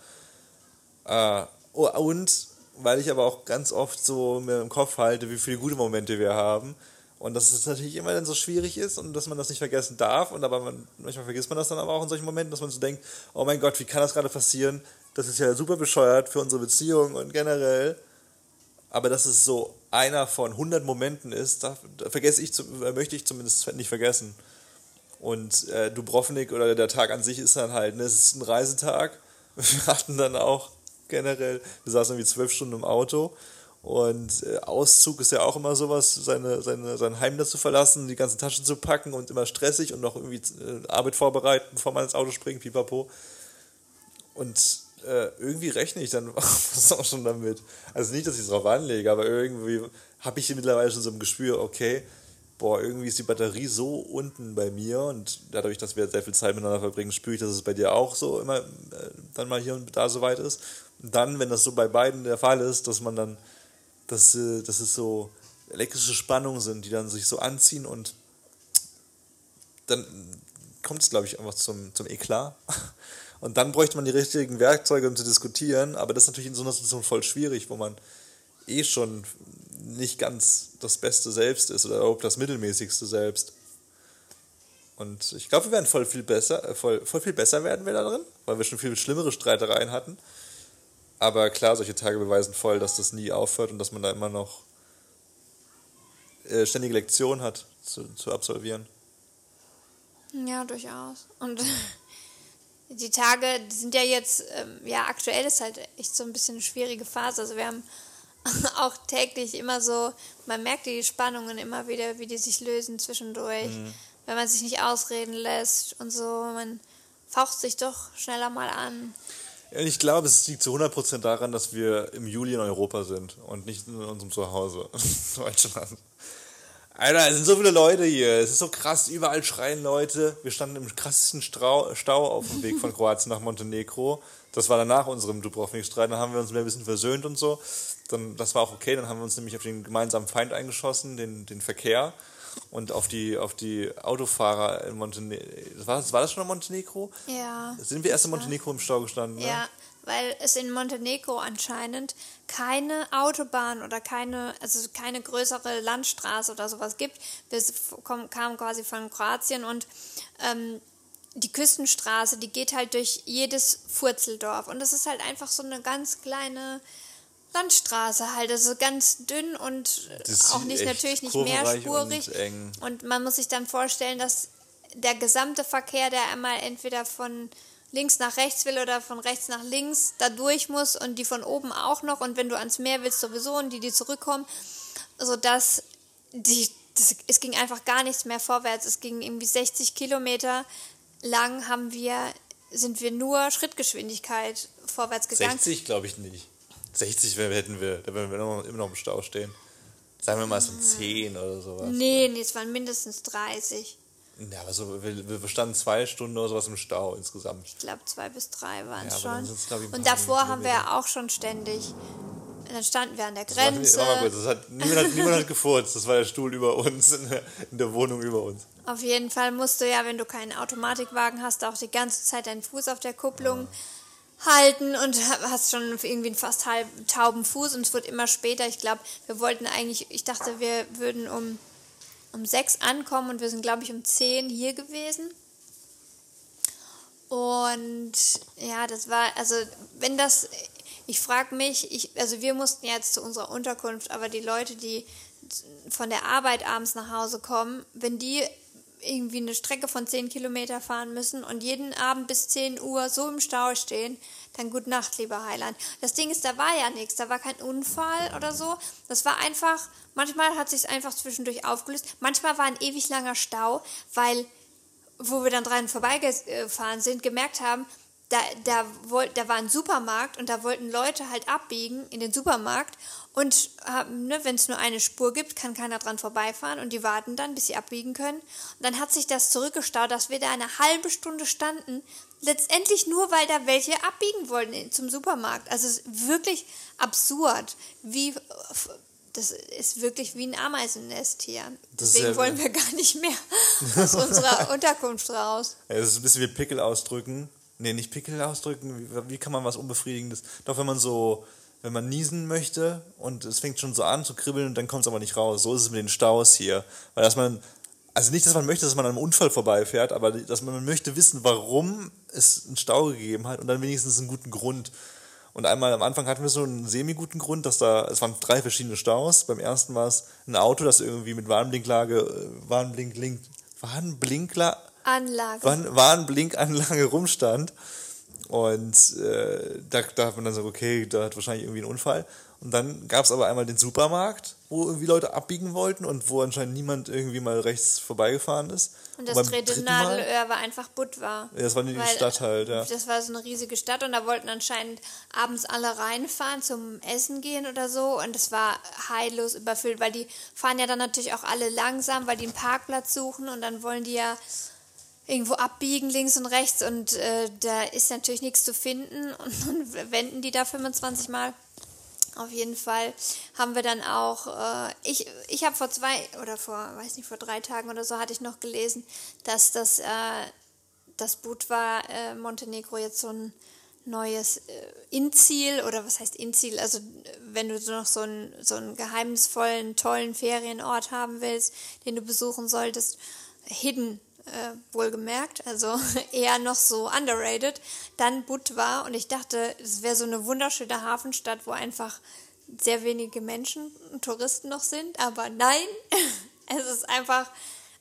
Äh, oh, und weil ich aber auch ganz oft so mir im Kopf halte, wie viele gute Momente wir haben und dass es natürlich immer dann so schwierig ist und dass man das nicht vergessen darf und aber man, manchmal vergisst man das dann aber auch in solchen Momenten, dass man so denkt, oh mein Gott, wie kann das gerade passieren? Das ist ja super bescheuert für unsere Beziehung und generell aber dass es so einer von 100 Momenten ist, da, da vergesse ich, äh, möchte ich zumindest nicht vergessen. Und äh, Dubrovnik oder der Tag an sich ist dann halt, ne, es ist ein Reisetag. Wir hatten dann auch generell, wir saßen irgendwie zwölf Stunden im Auto und äh, Auszug ist ja auch immer sowas, seine, seine, sein Heim da zu verlassen, die ganzen Taschen zu packen und immer stressig und noch irgendwie äh, Arbeit vorbereiten, bevor man ins Auto springt, pipapo. Und äh, irgendwie rechne ich dann auch schon damit. Also nicht, dass ich es drauf anlege, aber irgendwie habe ich mittlerweile schon so ein Gespür, okay, boah, irgendwie ist die Batterie so unten bei mir und dadurch, dass wir sehr viel Zeit miteinander verbringen, spüre ich, dass es bei dir auch so immer äh, dann mal hier und da so weit ist. Und dann, wenn das so bei beiden der Fall ist, dass man dann, dass, äh, dass es so elektrische Spannungen sind, die dann sich so anziehen und dann kommt es, glaube ich, einfach zum, zum Eklat. Und dann bräuchte man die richtigen Werkzeuge, um zu diskutieren. Aber das ist natürlich in so einer Situation voll schwierig, wo man eh schon nicht ganz das Beste selbst ist oder auch das mittelmäßigste selbst. Und ich glaube, wir werden voll viel besser, äh, voll, voll viel besser werden wir da drin, weil wir schon viel schlimmere Streitereien hatten. Aber klar, solche Tage beweisen voll, dass das nie aufhört und dass man da immer noch äh, ständige Lektionen hat zu, zu absolvieren. Ja, durchaus. Und die Tage sind ja jetzt, ähm, ja, aktuell ist halt echt so ein bisschen eine schwierige Phase. Also wir haben auch täglich immer so, man merkt die Spannungen immer wieder, wie die sich lösen zwischendurch, Mhm. wenn man sich nicht ausreden lässt und so. Man faucht sich doch schneller mal an. Ich glaube, es liegt zu 100% daran, dass wir im Juli in Europa sind und nicht in unserem Zuhause, Deutschland. Alter, es sind so viele Leute hier. Es ist so krass, überall schreien Leute. Wir standen im krassesten Strau Stau auf dem Weg von Kroatien nach Montenegro. Das war danach unserem Dubrovnik-Streit. Dann haben wir uns mehr ein bisschen versöhnt und so. Dann, das war auch okay. Dann haben wir uns nämlich auf den gemeinsamen Feind eingeschossen, den, den Verkehr. Und auf die, auf die Autofahrer in Montenegro. War, war das schon in Montenegro? Ja. Sind wir erst in Montenegro im Stau gestanden? Ne? Ja, weil es in Montenegro anscheinend keine Autobahn oder keine, also keine größere Landstraße oder sowas gibt. Wir kamen quasi von Kroatien und ähm, die Küstenstraße, die geht halt durch jedes Furzeldorf. Und das ist halt einfach so eine ganz kleine Landstraße halt. Also ganz dünn und auch nicht natürlich nicht mehrspurig. und eng. Und man muss sich dann vorstellen, dass der gesamte Verkehr, der einmal entweder von links nach rechts will oder von rechts nach links, da durch muss und die von oben auch noch. Und wenn du ans Meer willst, sowieso und die, die zurückkommen, sodass die, das, es ging einfach gar nichts mehr vorwärts. Es ging irgendwie 60 Kilometer lang haben wir, sind wir nur Schrittgeschwindigkeit vorwärts gegangen. 60 glaube ich nicht. 60 wär- hätten wir, da würden wir noch, immer noch im Stau stehen. Sagen wir mal so 10 oder sowas. Nee, nee, es waren mindestens 30. Ja, aber so, wir, wir standen zwei Stunden oder sowas im Stau insgesamt. Ich glaube, zwei bis drei waren Ja, es dann schon. Und davor haben wir Kilometer. auch schon ständig. Und dann standen wir an der Grenze. mal kurz, das hat, niemand, hat, niemand hat gefurzt. Das war der Stuhl über uns, in der, in der Wohnung über uns. Auf jeden Fall musst du ja, wenn du keinen Automatikwagen hast, auch die ganze Zeit deinen Fuß auf der Kupplung halten und hast schon irgendwie einen fast halb tauben Fuß und es wird immer später. Ich glaube, wir wollten eigentlich, ich dachte, wir würden um, um sechs ankommen und wir sind, glaube ich, um zehn hier gewesen. Und ja, das war, also wenn das, ich frage mich, ich, also wir mussten jetzt zu unserer Unterkunft, aber die Leute, die von der Arbeit abends nach Hause kommen, wenn die irgendwie eine Strecke von 10 Kilometer fahren müssen und jeden Abend bis 10 Uhr so im Stau stehen, dann gute Nacht, lieber Heiland. Das Ding ist, da war ja nichts, da war kein Unfall oder so. Das war einfach, manchmal hat sich einfach zwischendurch aufgelöst. Manchmal war ein ewig langer Stau, weil wo wir dann dran vorbeigefahren sind, gemerkt haben, da, da, wollt, da war ein Supermarkt und da wollten Leute halt abbiegen in den Supermarkt und ne, wenn es nur eine Spur gibt, kann keiner dran vorbeifahren und die warten dann, bis sie abbiegen können. Und dann hat sich das zurückgestaut, dass wir da eine halbe Stunde standen, letztendlich nur, weil da welche abbiegen wollten in- zum Supermarkt. Also es ist wirklich absurd, wie das ist wirklich wie ein Ameisennest hier. Deswegen ja- wollen wir gar nicht mehr aus unserer Unterkunft raus. Das ist ein bisschen wie Pickel ausdrücken. Nee, nicht Pickel ausdrücken. Wie, wie kann man was Unbefriedigendes? Doch, wenn man so, wenn man niesen möchte und es fängt schon so an zu kribbeln und dann kommt es aber nicht raus. So ist es mit den Staus hier. Weil dass man, also nicht, dass man möchte, dass man an einem Unfall vorbeifährt, aber dass man möchte wissen, warum es einen Stau gegeben hat und dann wenigstens einen guten Grund. Und einmal am Anfang hatten wir so einen semi-guten Grund, dass da, es waren drei verschiedene Staus. Beim ersten war es ein Auto, das irgendwie mit Warnblinklage, äh, Warnblink, Link, Warnblinkler, Anlage. Warn, Warnblinkanlage rumstand. Und äh, da, da hat man dann so, okay, da hat wahrscheinlich irgendwie einen Unfall. Und dann gab es aber einmal den Supermarkt, wo irgendwie Leute abbiegen wollten und wo anscheinend niemand irgendwie mal rechts vorbeigefahren ist. Und das beim dritte dritten Mal- Nadelöhr war einfach Budva. Ja, das war die Stadt halt, ja. Das war so eine riesige Stadt und da wollten anscheinend abends alle reinfahren zum Essen gehen oder so und es war heillos überfüllt, weil die fahren ja dann natürlich auch alle langsam, weil die einen Parkplatz suchen und dann wollen die ja irgendwo abbiegen links und rechts und äh, da ist natürlich nichts zu finden und dann wenden die da 25 Mal. Auf jeden Fall haben wir dann auch, äh, ich, ich habe vor zwei oder vor, weiß nicht, vor drei Tagen oder so hatte ich noch gelesen, dass das, äh, das Budva äh, Montenegro jetzt so ein neues äh, Inziel oder was heißt Inziel? Also wenn du noch so einen, so einen geheimnisvollen, tollen Ferienort haben willst, den du besuchen solltest, hidden äh, wohlgemerkt, also eher noch so underrated, dann Budva und ich dachte, es wäre so eine wunderschöne Hafenstadt, wo einfach sehr wenige Menschen und Touristen noch sind, aber nein, es ist einfach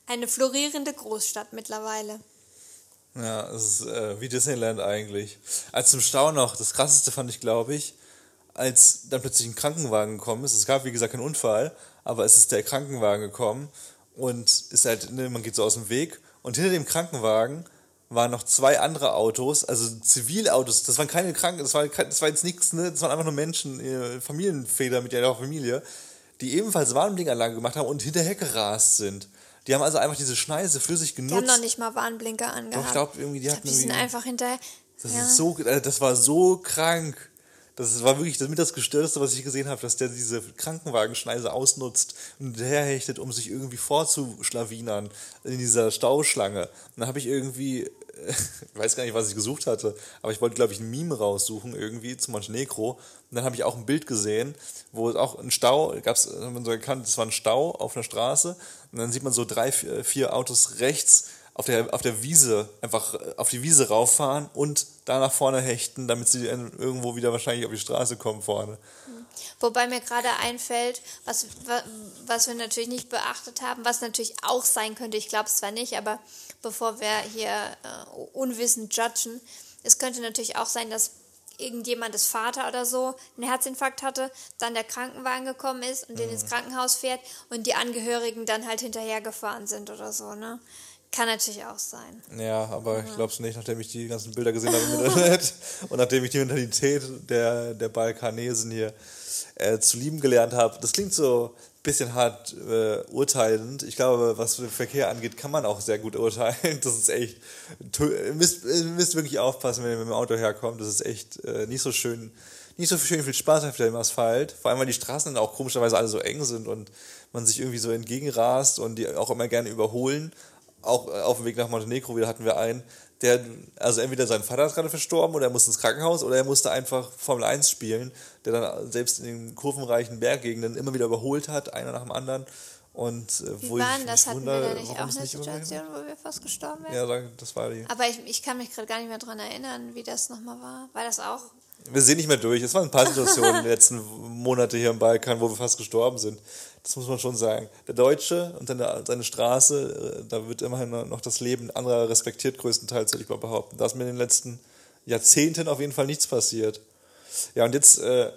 eine florierende Großstadt mittlerweile. Ja, es ist äh, wie Disneyland eigentlich. Als zum Stau noch, das krasseste fand ich, glaube ich, als dann plötzlich ein Krankenwagen gekommen ist. Es gab, wie gesagt, keinen Unfall, aber es ist der Krankenwagen gekommen und ist halt, ne, man geht so aus dem Weg und hinter dem Krankenwagen waren noch zwei andere Autos, also Zivilautos, das waren keine Kranken, das war, das war jetzt nichts, ne? das waren einfach nur Menschen, äh, Familienväter mit ihrer Familie, die ebenfalls Warnblinkanlagen gemacht haben und hinterher gerast sind. Die haben also einfach diese Schneise für sich genutzt. Die haben noch nicht mal Warnblinker angehabt. Doch, ich glaube, irgendwie, die Ich hatten glaub, die sind einfach hinterher. Das, ja. ist so, äh, das war so krank. Das war wirklich das, mit das Gestörteste, was ich gesehen habe, dass der diese Krankenwagenschneise ausnutzt und hinterherhechtet, um sich irgendwie vorzuschlawinern in dieser Stauschlange. Und dann habe ich irgendwie, äh, ich weiß gar nicht, was ich gesucht hatte, aber ich wollte, glaube ich, ein Meme raussuchen irgendwie zu Montenegro. Und dann habe ich auch ein Bild gesehen, wo es auch ein Stau, gab es, hat man so erkannt, es war ein Stau auf einer Straße. Und dann sieht man so drei, vier Autos rechts auf der, auf der Wiese, einfach äh, auf die Wiese rauffahren und da nach vorne hechten, damit sie dann irgendwo wieder wahrscheinlich auf die Straße kommen vorne. Wobei mir gerade einfällt, was, wa- was wir natürlich nicht beachtet haben, was natürlich auch sein könnte, ich glaube es zwar nicht, aber bevor wir hier äh, unwissend judgen, es könnte natürlich auch sein, dass irgendjemandes Vater oder so einen Herzinfarkt hatte, dann der Krankenwagen gekommen ist und den ins Krankenhaus fährt und die Angehörigen dann halt hinterhergefahren sind oder so, ne? Kann natürlich auch sein. Ja, aber ich glaube es nicht, nachdem ich die ganzen Bilder gesehen habe im Internet und nachdem ich die Mentalität der, der Balkanesen hier äh, zu lieben gelernt habe. Das klingt so ein bisschen hart äh, urteilend. Ich glaube, was den Verkehr angeht, kann man auch sehr gut urteilen. Das ist echt, tö- ihr müsst, ihr müsst wirklich aufpassen, wenn ihr mit dem Auto herkommt. Das ist echt äh, nicht so schön, nicht so schön viel Spaß auf dem Asphalt. Vor allem, weil die Straßen dann auch komischerweise alle so eng sind und man sich irgendwie so entgegenrast und die auch immer gerne überholen auch äh, auf dem Weg nach Montenegro wieder hatten wir einen, der, also entweder sein Vater ist gerade verstorben oder er musste ins Krankenhaus oder er musste einfach Formel 1 spielen, der dann selbst in den kurvenreichen Berggegenden immer wieder überholt hat, einer nach dem anderen. Und äh, Wie wo war ich das? Hatten wundere, wir da nicht auch eine nicht Situation, wo wir fast gestorben wären? Ja, da- das war die. Aber ich, ich kann mich gerade gar nicht mehr dran erinnern, wie das nochmal war. War das auch? Wir sehen nicht mehr durch. Es waren ein paar Situationen in den letzten Monate hier im Balkan, wo wir fast gestorben sind. Das muss man schon sagen. Der Deutsche und seine, seine Straße, äh, da wird immerhin noch das Leben anderer respektiert, größtenteils, würde ich mal behaupten. Da ist mir in den letzten Jahrzehnten auf jeden Fall nichts passiert. Ja, und jetzt äh,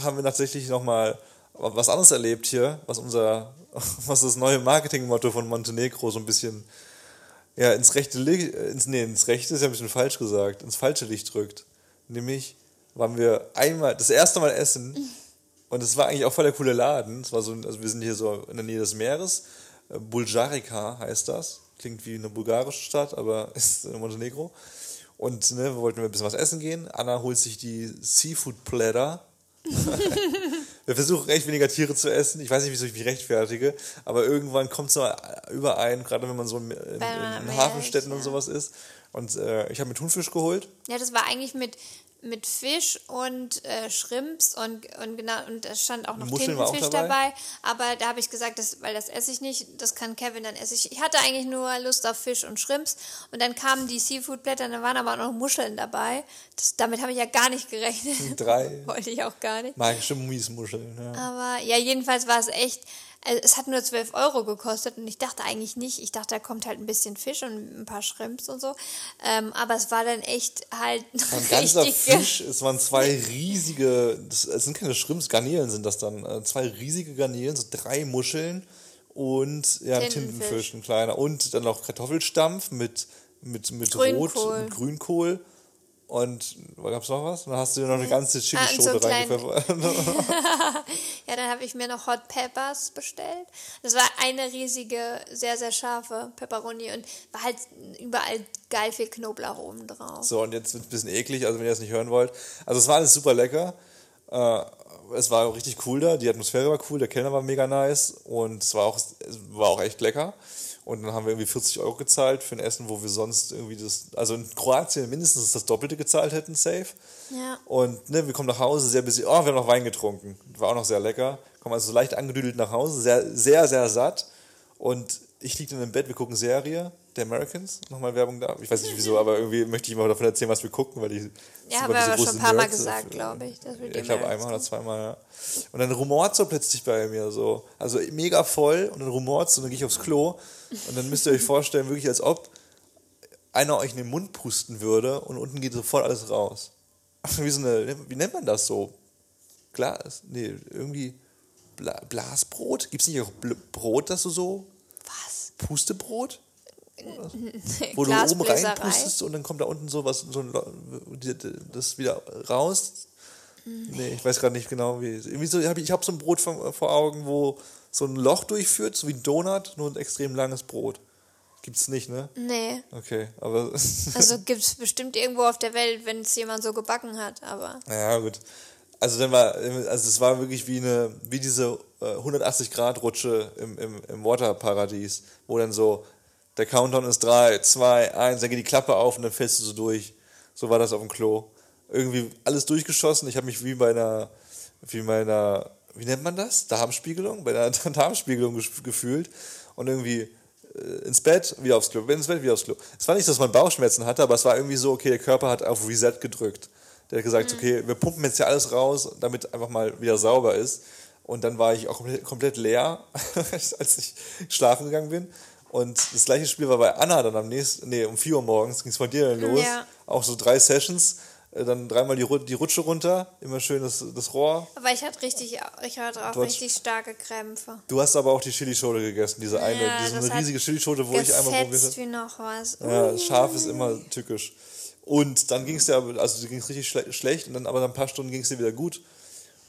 haben wir tatsächlich nochmal was anderes erlebt hier, was unser, was das neue Marketingmotto von Montenegro so ein bisschen ja, ins rechte Licht, ins, nee, ins rechte ist ja ein bisschen falsch gesagt, ins falsche Licht drückt. Nämlich waren wir einmal, das erste Mal essen und es war eigentlich auch voll der coole Laden. Es war so, also wir sind hier so in der Nähe des Meeres. Äh, Buljarica heißt das. Klingt wie eine bulgarische Stadt, aber ist in Montenegro. Und ne, wir wollten ein bisschen was essen gehen. Anna holt sich die Seafood Platter. wir versuchen echt weniger Tiere zu essen. Ich weiß nicht, wieso ich mich rechtfertige, aber irgendwann kommt es so überein, gerade wenn man so in, in, in Hafenstädten Meer und sowas ist. Und äh, ich habe mir Thunfisch geholt. Ja, das war eigentlich mit, mit Fisch und äh, Shrimps und, und genau, und da stand auch noch Muscheln war auch Tintenfisch dabei? dabei. Aber da habe ich gesagt, das, weil das esse ich nicht, das kann Kevin, dann esse ich. Ich hatte eigentlich nur Lust auf Fisch und Shrimps und dann kamen die Seafood-Blätter, da waren aber auch noch Muscheln dabei. Das, damit habe ich ja gar nicht gerechnet. Drei Wollte ich auch gar nicht. magische Miesmuscheln. Ja. Aber ja, jedenfalls war es echt. Also es hat nur 12 Euro gekostet und ich dachte eigentlich nicht. Ich dachte, da kommt halt ein bisschen Fisch und ein paar Shrimps und so. Ähm, aber es war dann echt halt Ein ganzer. Fisch, es waren zwei riesige, es sind keine Shrimps, Garnelen sind das dann, äh, zwei riesige Garnelen, so drei Muscheln und ja, ein Tintenfisch. Tintenfisch, ein kleiner. Und dann noch Kartoffelstampf mit, mit, mit Grünkohl. Rot, mit Grünkohl. Und gab es noch was? Dann hast du dir noch eine ganze Ah, und Chilischote kleinen- reingepfeffert. Ja, dann habe ich mir noch Hot Peppers bestellt. Das war eine riesige, sehr, sehr scharfe Pepperoni und war halt überall geil viel Knoblauch oben drauf. So, und jetzt wird es ein bisschen eklig, also wenn ihr das nicht hören wollt. Also es war alles super lecker. Äh, es war auch richtig cool da, die Atmosphäre war cool, der Kellner war mega nice und es war auch, es war auch echt lecker. Und dann haben wir irgendwie 40 Euro gezahlt für ein Essen, wo wir sonst irgendwie das, also in Kroatien mindestens das Doppelte gezahlt hätten, safe. Ja. Und ne, wir kommen nach Hause, sehr busy. Oh, wir haben noch Wein getrunken. War auch noch sehr lecker. Kommen also so leicht angedüdelt nach Hause, sehr, sehr, sehr satt. Und ich liege dann im Bett, wir gucken Serie, The Americans. Nochmal Werbung da. Ich weiß nicht wieso, aber irgendwie möchte ich mal davon erzählen, was wir gucken, weil die. Ja, haben wir aber schon ein paar Mal gesagt, glaube ich. Dass wir Ja, die ich glaube einmal oder zweimal, ja. Und dann rumort so plötzlich bei mir so. Also mega voll und dann rumort so, und dann gehe ich aufs Klo. Und dann müsst ihr euch vorstellen, wirklich als ob einer euch in den Mund pusten würde und unten geht sofort alles raus. Wie so eine, wie nennt man das so? Glas? Nee, irgendwie Bla Blasbrot? Gibt es nicht auch Bl Brot, das du so. Was? Pustebrot? Wo du oben reinpustest und dann kommt da unten so was, so ein, das wieder raus. Nee, ich weiß gerade nicht genau, wie. Irgendwie so, hab ich ich habe so ein Brot vor, vor Augen, wo so ein Loch durchführt, so wie ein Donut, nur ein extrem langes Brot. Gibt's nicht, ne? Nee. Okay, aber. Also gibt es bestimmt irgendwo auf der Welt, wenn es jemand so gebacken hat, aber. Ja, gut. Also dann war, also es war wirklich wie eine, wie diese äh, 180 Grad Rutsche im, im, im Waterparadies, wo dann so der Countdown ist 3, 2, 1, dann geht die Klappe auf und dann fällst du so durch. So war das auf dem Klo. Irgendwie alles durchgeschossen. Ich habe mich wie bei einer, wie bei einer, wie nennt man das? Darmspiegelung? Bei einer Darmspiegelung gef- gefühlt. Und irgendwie äh, ins Bett, wieder aufs Klo, ins Bett, wieder aufs Klo. Es war nicht, dass man Bauchschmerzen hatte, aber es war irgendwie so, okay, der Körper hat auf Reset gedrückt. Der hat gesagt, okay, wir pumpen jetzt ja alles raus, damit einfach mal wieder sauber ist. Und dann war ich auch komplett, leer, als ich schlafen gegangen bin. Und das gleiche Spiel war bei Anna dann am nächsten, nee, um 4 Uhr morgens ging es von dir dann los. Ja. Auch so drei Sessions, äh, dann dreimal die, die Rutsche runter, immer schön das, das Rohr. Aber ich hatte richtig, ich hatte auch richtig starke Krämpfe. Du hast aber auch die Chilischote gegessen, diese eine, Ja, diese eine riesige Chilischote, wo ich einmal probiert habe. wie noch was. Ja, scharf ist immer tückisch. Und dann ging es ja, also ging es richtig schle schlecht und dann aber nach ein paar Stunden ging es dir wieder gut.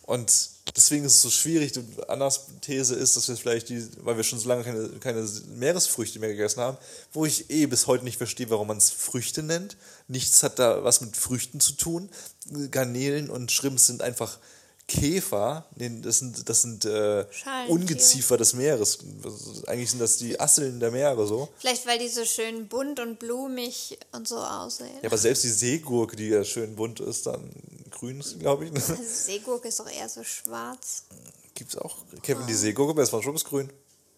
Und deswegen ist es so schwierig. Du, Annas These ist, dass wir vielleicht die, weil wir schon so lange keine, keine Meeresfrüchte mehr gegessen haben, wo ich eh bis heute nicht verstehe, warum man es Früchte nennt. Nichts hat da was mit Früchten zu tun. Garnelen und Shrimps sind einfach Käfer. Nee, das sind, das sind äh. Ungeziefer des Meeres. Eigentlich sind das die Asseln der Meere so. Vielleicht, weil die so schön bunt und blumig und so aussehen. Ja, aber selbst die Seegurke, die ja schön bunt ist, dann grün ist, glaube ich. Ne? Also Seegurke ist doch eher so schwarz. Gibt's auch. Kevin, die Seegurke, aber es war schon grün.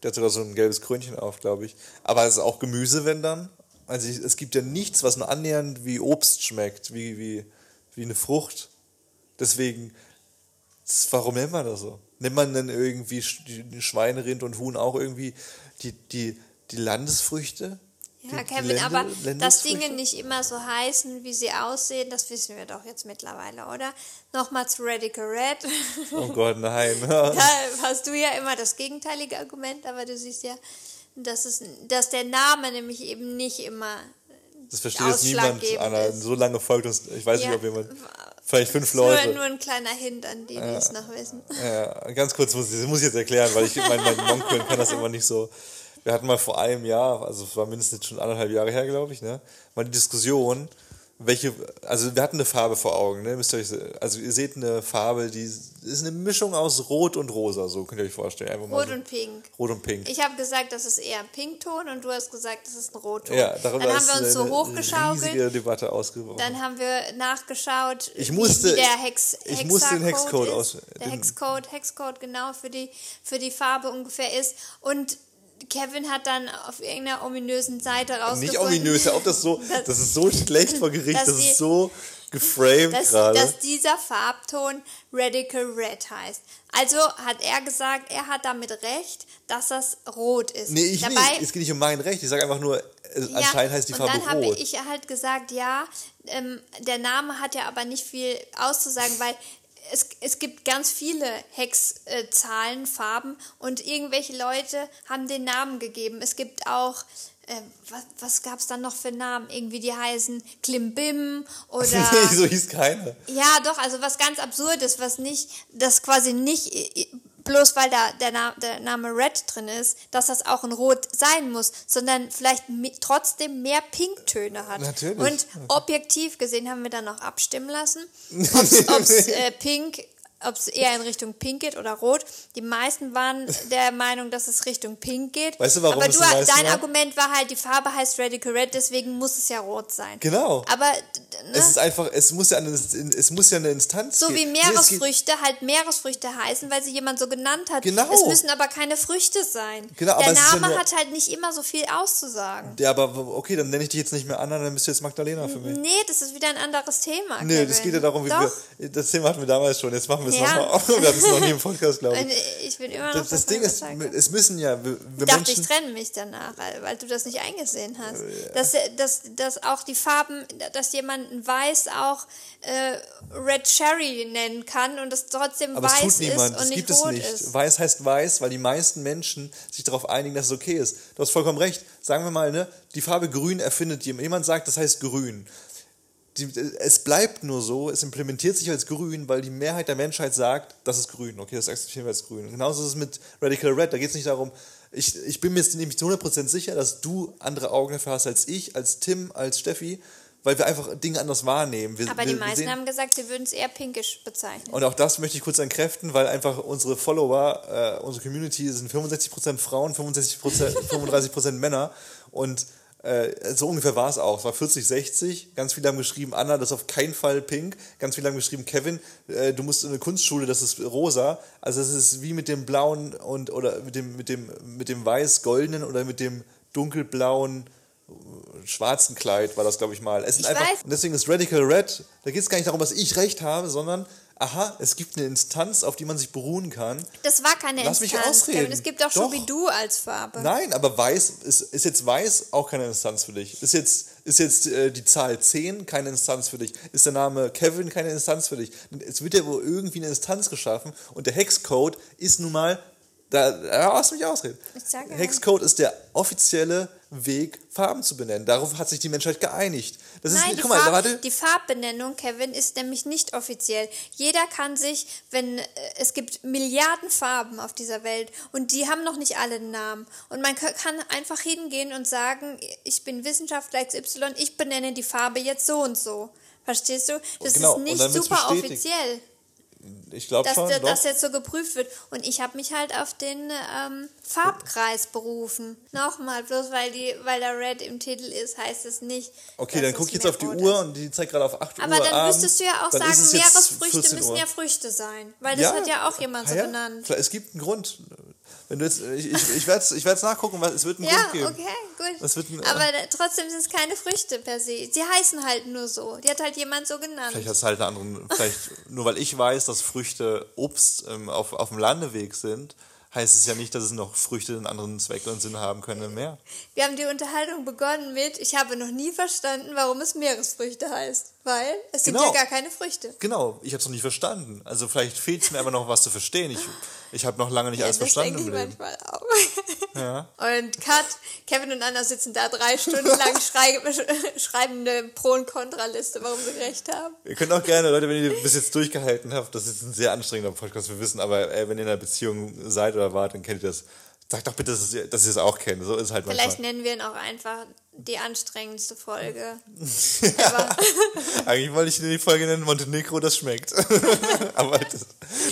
Der hat sogar so ein gelbes Krönchen auf, glaube ich. Aber es ist auch Gemüse, wenn dann. Also es gibt ja nichts, was nur annähernd wie Obst schmeckt, wie, wie, wie eine Frucht. Deswegen, warum nennt man das so? Nennt man denn irgendwie Sch- die Schweinerind und Huhn auch irgendwie die, die, die Landesfrüchte? Ja, Die- die Kevin, Lände- aber dass? Dinge nicht immer so heißen, wie sie aussehen, das wissen wir doch jetzt mittlerweile, oder? Nochmal zu Radical Red. Oh Gott, nein. Da hast du ja immer das gegenteilige Argument, aber du siehst ja, dass, es, dass der Name nämlich eben nicht immer. Das versteht jetzt niemand, Anna. So lange folgt uns, ich weiß Ja. nicht, ob jemand, vielleicht fünf Nur, Leute. nur ein kleiner Hint an die, die es noch wissen. Ja, ganz kurz muss ich, das muss ich jetzt erklären, weil ich mein, mein Onkel kann das immer nicht so. Wir hatten mal vor einem Jahr, also es war mindestens schon anderthalb Jahre her, glaube ich, ne, mal die Diskussion, welche, also wir hatten eine Farbe vor Augen, ne, müsst ihr euch, also ihr seht eine Farbe, die ist eine Mischung aus Rot und Rosa, so könnt ihr euch vorstellen. Einfach Rot so. und Pink. Rot und Pink. Ich habe gesagt, das ist eher ein Pinkton und du hast gesagt, das ist ein Rotton. ja, darüber Dann haben wir uns so hochgeschaukelt. Debatte ausgebrochen. Dann haben wir nachgeschaut, Ich wie- musste- wie der Hex, ich musste den Hexcode aus- Der Hexcode, Hexcode genau für die, für die Farbe ungefähr ist. Und Kevin hat dann auf irgendeiner ominösen Seite rausgefunden. Nicht ominös, ja, das so, dass- das ist so schlecht vor Gericht, das die- ist so geframed dass, gerade. dass dieser Farbton Radical Red heißt. Also hat er gesagt, er hat damit recht, dass das rot ist. Nee, ich Dabei, nicht. Es geht nicht um mein Recht. Ich sage einfach nur, äh, anscheinend heißt die Farbe und dann habe rot. ich halt gesagt, ja, ähm, der Name hat ja aber nicht viel auszusagen, weil es, es gibt ganz viele Hexzahlen, Farben und irgendwelche Leute haben den Namen gegeben. Es gibt auch, äh, was, was gab es dann noch für Namen? Irgendwie die heißen Klimbim oder... nee, so hieß keiner. Ja, doch, also was ganz Absurdes, was nicht, das quasi nicht, äh, bloß weil da der, Na der Name Red drin ist, dass das auch ein Rot sein muss, sondern vielleicht trotzdem mehr Pinktöne hat. Natürlich. Und objektiv gesehen haben wir dann noch abstimmen lassen, ob es äh, Pink ob es eher in Richtung Pink geht oder Rot. Die meisten waren der Meinung, dass es Richtung Pink geht. Weißt du, warum Aber es du, dein waren? Argument war halt, die Farbe heißt Radical Red, deswegen muss es ja rot sein. Genau. Aber ne? Es ist einfach, es muss ja eine, es muss ja eine Instanz So wie geben. Nee, geht- Meeresfrüchte halt Meeresfrüchte heißen, weil sie jemand so genannt hat. Genau. Es müssen aber keine Früchte sein. Genau, Der ja Name nur- hat halt nicht immer so viel auszusagen. Ja, aber okay, dann nenne ich dich jetzt nicht mehr Anna, dann bist du jetzt Magdalena für mich. Nee, das ist wieder ein anderes Thema. Nee, Kevin. das geht ja darum, wie Doch. wir. Das Thema hatten wir damals schon. Jetzt machen wir es Ja. nochmal. Wir hatten es noch nie im Podcast, glaube ich. ich bin immer noch Das, das Ding ist, es müssen ja, wir, wir Ich dachte, ich trenne mich danach, weil weil du das nicht eingesehen hast. Äh, Dass, dass, dass auch die Farben, dass jemand Weiß auch äh, Red Cherry nennen kann und es trotzdem aber es weiß tut niemand, ist und das nicht gibt es nicht. ist. Weiß heißt weiß, weil die meisten Menschen sich darauf einigen, dass es okay ist. Du hast vollkommen recht. Sagen wir mal, ne, die Farbe grün erfindet jemand. Jemand sagt, das heißt grün. Die, es bleibt nur so, es implementiert sich als grün, weil die Mehrheit der Menschheit sagt, das ist grün. Okay, das akzeptieren wir als grün. Und genauso ist es mit Radical Red. Da geht es nicht darum, ich, ich bin mir jetzt nämlich zu 100% sicher, dass du andere Augen dafür hast als ich, als Tim, als Steffi, weil wir einfach Dinge anders wahrnehmen. Wir, Aber wir, die meisten sehen- haben gesagt, sie würden es eher pinkisch bezeichnen. und auch das möchte ich kurz entkräften, weil einfach unsere Follower, äh, unsere Community sind 65% Frauen, 65%, 35% Männer. Und äh, so ungefähr war es auch. Es war 40, 60. Ganz viele haben geschrieben, Anna, das ist auf keinen Fall pink. Ganz viele haben geschrieben, Kevin, äh, du musst in eine Kunstschule, das ist rosa. Also es ist wie mit dem blauen und oder mit dem, mit dem, mit dem weiß-goldenen oder mit dem dunkelblauen schwarzen Kleid war das, glaube ich mal. Es sind Ich einfach, weiß. und deswegen ist Radical Red, da geht es gar nicht darum, dass ich recht habe, sondern, aha, es gibt eine Instanz, auf die man sich beruhen kann. Das war keine Lass mich Instanz, ausreden. Kevin. Es gibt auch Doch. Scooby-Doo als Farbe. Nein, aber weiß, ist, ist jetzt weiß auch keine Instanz für dich. Ist jetzt, ist jetzt äh, die Zahl 10 keine Instanz für dich. Ist der Name Kevin keine Instanz für dich. Es wird ja wohl irgendwie eine Instanz geschaffen und der Hexcode ist nun mal, da, da lass mich ausreden. Ich sag ja. Hexcode ist der offizielle Weg, Farben zu benennen. Darauf hat sich die Menschheit geeinigt. Das ist Nein, nicht, die, guck mal, Farb, warte. die Farbbenennung, Kevin, ist nämlich nicht offiziell. Jeder kann sich, wenn äh, es gibt Milliarden Farben auf dieser Welt und die haben noch nicht alle einen Namen. Und man ka- kann einfach hingehen und sagen, ich bin Wissenschaftler XY, ich benenne die Farbe jetzt so und so. Verstehst du? Das Genau, ist nicht super offiziell, Ich glaube dass schon, doch. das jetzt so geprüft wird. Und ich habe mich halt auf den ähm, Farbkreis berufen. Nochmal, bloß weil, die, weil da Red im Titel ist, heißt es nicht. Okay, dass dann guck jetzt auf die Uhr ist. und die zeigt gerade auf 8 Aber Uhr dann abends. müsstest du ja auch Dann sagen, Meeresfrüchte 14 müssen ja Früchte sein. Weil das hat ja auch jemand so ja. Vielleicht, es gibt einen Grund. Wenn du jetzt, ich, ich, ich werde es ich werd's nachgucken, weil es wird einen Ja, Grund geben. okay, gut. Das wird ein- Aber da- trotzdem sind es keine Früchte per se. Sie heißen halt nur so. Die hat halt jemand so genannt. Vielleicht hat es halt einen anderen, vielleicht nur weil ich weiß, dass Früchte Obst ähm, auf, auf dem Landeweg sind, heißt es ja nicht, dass es noch Früchte einen anderen Zweck und Sinn haben können im Meer. Wir haben die Unterhaltung begonnen mit, ich habe noch nie verstanden, warum es Meeresfrüchte heißt. Weil es sind Genau. ja gar keine Früchte. Genau, ich habe es noch nie verstanden. Also vielleicht fehlt es mir aber noch was zu verstehen. Ich, ich habe noch lange nicht alles das verstanden denke ich manchmal auch. Ja. Und Kat, Kevin und Anna sitzen da drei Stunden lang, schrei schreiben eine Pro- und Kontraliste, warum sie recht haben. Ihr könnt auch gerne, Leute, wenn ihr bis jetzt durchgehalten habt, das ist ein sehr anstrengender Podcast, wir wissen, aber ey, wenn ihr in einer Beziehung seid oder wart, dann kennt ihr das. Sagt doch bitte, dass ihr, dass ihr es auch kennt. So ist halt Vielleicht manchmal. nennen wir ihn auch einfach die anstrengendste Folge. Eigentlich wollte ich die Folge nennen, Montenegro, das schmeckt. aber das,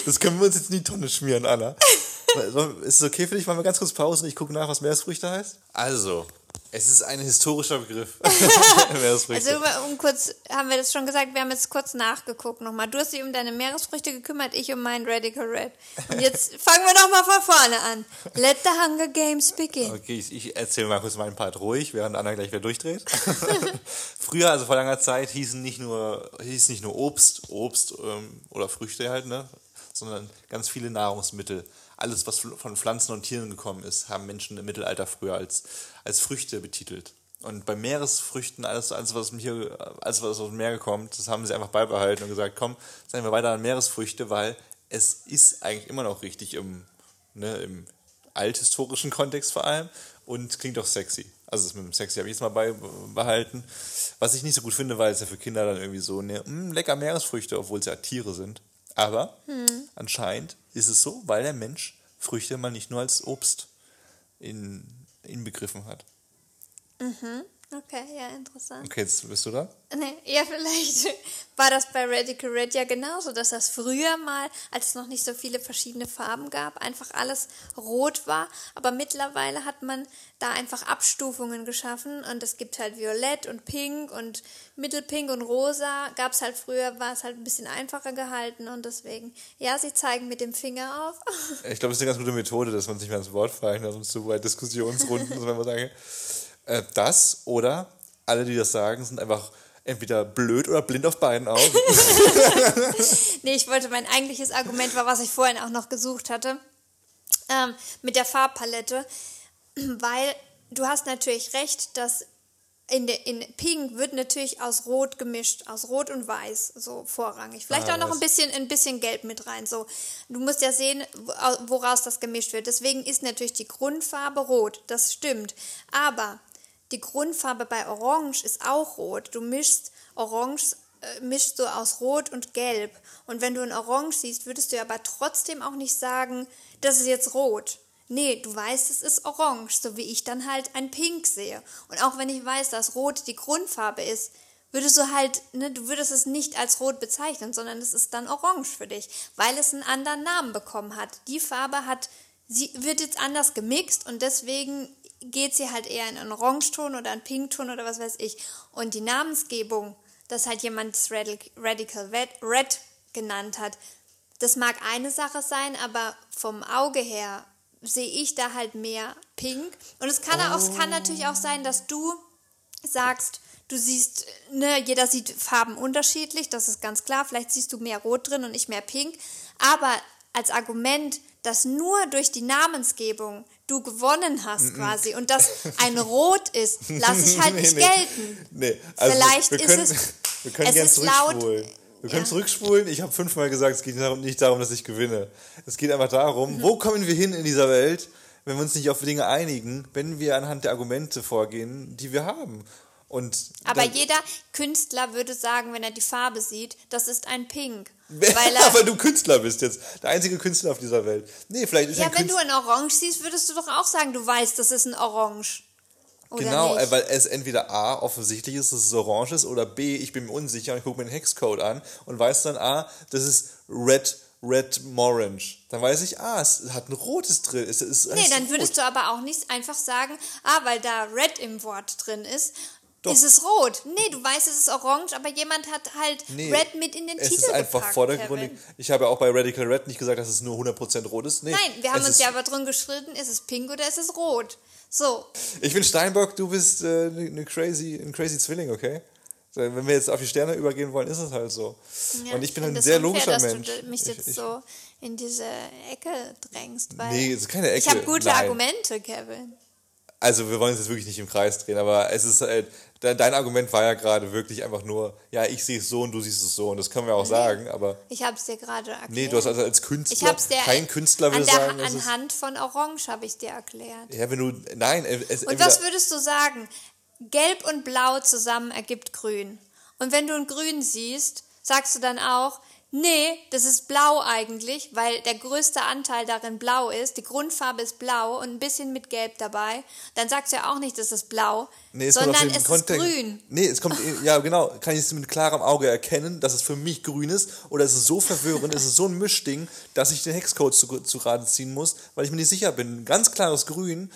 das können wir uns jetzt in die Tonne schmieren, Anna. Ist es okay für dich? Machen wir ganz kurz Pause und ich gucke nach, was Meeresfrüchte heißt? Also, es ist ein historischer Begriff. Meeresfrüchte. Also um kurz, haben wir das schon gesagt, wir haben jetzt kurz nachgeguckt nochmal. Du hast dich um deine Meeresfrüchte gekümmert, ich um meinen Radical Red. Und jetzt fangen wir nochmal von vorne an. Let the Hunger Games begin. Okay, ich, ich erzähle mal kurz meinen Part ruhig, während Anna gleich wieder durchdreht. Früher, also vor langer Zeit, hießen nicht nur, hieß nicht nur Obst, Obst ähm, oder Früchte halt, ne? sondern ganz viele Nahrungsmittel. Alles, was von Pflanzen und Tieren gekommen ist, haben Menschen im Mittelalter früher als, als Früchte betitelt. Und bei Meeresfrüchten, alles, alles, was hier, alles, was aus dem Meer kommt, das haben sie einfach beibehalten und gesagt, komm, sagen wir weiter an Meeresfrüchte, weil es ist eigentlich immer noch richtig im, ne, im althistorischen Kontext vor allem und klingt auch sexy. Also das mit dem sexy habe ich jetzt mal beibehalten. Was ich nicht so gut finde, weil es ja für Kinder dann irgendwie so, ne, mh, lecker Meeresfrüchte, obwohl es ja Tiere sind. Aber anscheinend ist es so, weil der Mensch Früchte mal nicht nur als Obst in, inbegriffen hat. Okay, ja, interessant. Okay, jetzt bist du da? Nee, ja, vielleicht war das bei Radical Red ja genauso, dass das früher mal, als es noch nicht so viele verschiedene Farben gab, einfach alles rot war. Aber mittlerweile hat man da einfach Abstufungen geschaffen und es gibt halt Violett und Pink und Mittelpink und Rosa. Gab es halt früher, war es halt ein bisschen einfacher gehalten und deswegen, ja, sie zeigen mit dem Finger auf. Ich glaube, das ist eine ganz gute Methode, dass man sich mal ins Wort fallen lässt und so bei Diskussionsrunden, wenn man sagen, äh, das oder alle, die das sagen, sind einfach Entweder blöd oder blind auf beiden Augen. Nee, ich wollte, mein eigentliches Argument war, was ich vorhin auch noch gesucht hatte, ähm, mit der Farbpalette, weil du hast natürlich recht, dass in, der, in Pink wird natürlich aus Rot gemischt, aus Rot und Weiß, so vorrangig. Vielleicht Ah, auch noch ein bisschen, ein bisschen Gelb mit rein. So, du musst ja sehen, wo- woraus das gemischt wird. Deswegen ist natürlich die Grundfarbe Rot. Das stimmt. Aber die Grundfarbe bei Orange ist auch Rot. Du mischst Orange äh, mischst du aus Rot und Gelb. Und wenn du ein Orange siehst, würdest du aber trotzdem auch nicht sagen, das ist jetzt Rot. Nee, du weißt, es ist orange, so wie ich dann halt ein Pink sehe. Und auch wenn ich weiß, dass Rot die Grundfarbe ist, würdest du halt, ne, du würdest es nicht als Rot bezeichnen, sondern es ist dann orange für dich, weil es einen anderen Namen bekommen hat. Die Farbe hat, sie wird jetzt anders gemixt und deswegen geht sie halt eher in einen Orangeton oder einen Pinkton oder was weiß ich. Und die Namensgebung, dass halt jemand das Radic- Radical Red, genannt hat, das mag eine Sache sein, aber vom Auge her sehe ich da halt mehr Pink. Und es kann, auch, es kann natürlich auch sein, dass du sagst, du siehst, ne, jeder sieht Farben unterschiedlich, das ist ganz klar. Vielleicht siehst du mehr Rot drin und nicht mehr Pink. Aber als Argument, dass nur durch die Namensgebung du gewonnen hast quasi und das ein Rot ist, lasse ich halt nicht nee. gelten. Nee, also Vielleicht wir ist können, es- Wir können es ist laut-. Wir können Ja. zurückspulen. Ich habe fünfmal gesagt, es geht nicht darum, dass ich gewinne. Es geht einfach Mhm. darum, wo kommen wir hin in dieser Welt, wenn wir uns nicht auf Dinge einigen, wenn wir anhand der Argumente vorgehen, die wir haben. Und Aber jeder Künstler würde sagen, wenn er die Farbe sieht, das ist ein Pink. Weil Weil er, du Künstler bist jetzt. Der einzige Künstler auf dieser Welt. Nee, vielleicht ist ja, ein wenn du Künstler. ein Orange siehst, würdest du doch auch sagen, du weißt, das ist ein Orange. Oder Genau, nicht? äh, weil es entweder A, offensichtlich ist, dass es orange ist, oder B, ich bin mir unsicher und ich gucke mir den Hexcode an und weiß dann, A, das ist Red, Red Morange. Dann weiß ich, ah, es hat ein rotes drin. Es ist, Nee, dann würdest du aber auch nicht einfach sagen, ah, weil da Red im Wort drin ist, ist es rot. Nee, du weißt, es ist orange, aber jemand hat halt Nee, Red mit in den es Titel ist einfach gepackt, vordergründig. Kevin. Ich habe ja auch bei Radical Red nicht gesagt, dass es nur 100% rot ist. Nee, Nein, wir haben es uns ja aber drin geschritten, ist es pink oder ist es rot? So, Ich bin Steinbock, du bist äh, ne crazy, ein crazy Zwilling, okay? Wenn wir jetzt auf die Sterne übergehen wollen, ist es halt so. ja, und ich bin ein sehr es unfair, logischer dass Mensch. du mich Ich- jetzt ich, so in diese Ecke drängst, weil Nee, es ist keine ich Ecke, habe gute nein. Argumente, Kevin. Also wir wollen uns jetzt wirklich nicht im Kreis drehen, aber es ist halt, de- dein Argument war ja gerade wirklich einfach nur, ja, ich sehe es so und du siehst es so und das können wir auch sagen, aber Ich habe es dir gerade erklärt. nee, du hast also als ich Künstler, hab's dir kein Künstler der, sagen, es ist, anhand von Orange habe ich dir erklärt. ja, wenn du, nein, es Und was würdest du sagen? Gelb und Blau zusammen ergibt Grün. Und wenn du ein Grün siehst, sagst du dann auch, nee, das ist Blau eigentlich, weil der größte Anteil darin Blau ist. Die Grundfarbe ist Blau und ein bisschen mit Gelb dabei. Dann sagst du ja auch nicht, das ist Blau, Nee, es sondern es Kontext- ist Grün. Nee, es kommt, ja genau, kann ich es mit klarem Auge erkennen, dass es für mich grün ist oder ist es so verwirrend, ist es so ein Mischding, dass ich den Hexcode zu, zu Rate ziehen muss, weil ich mir nicht sicher bin. Ganz klares Grün,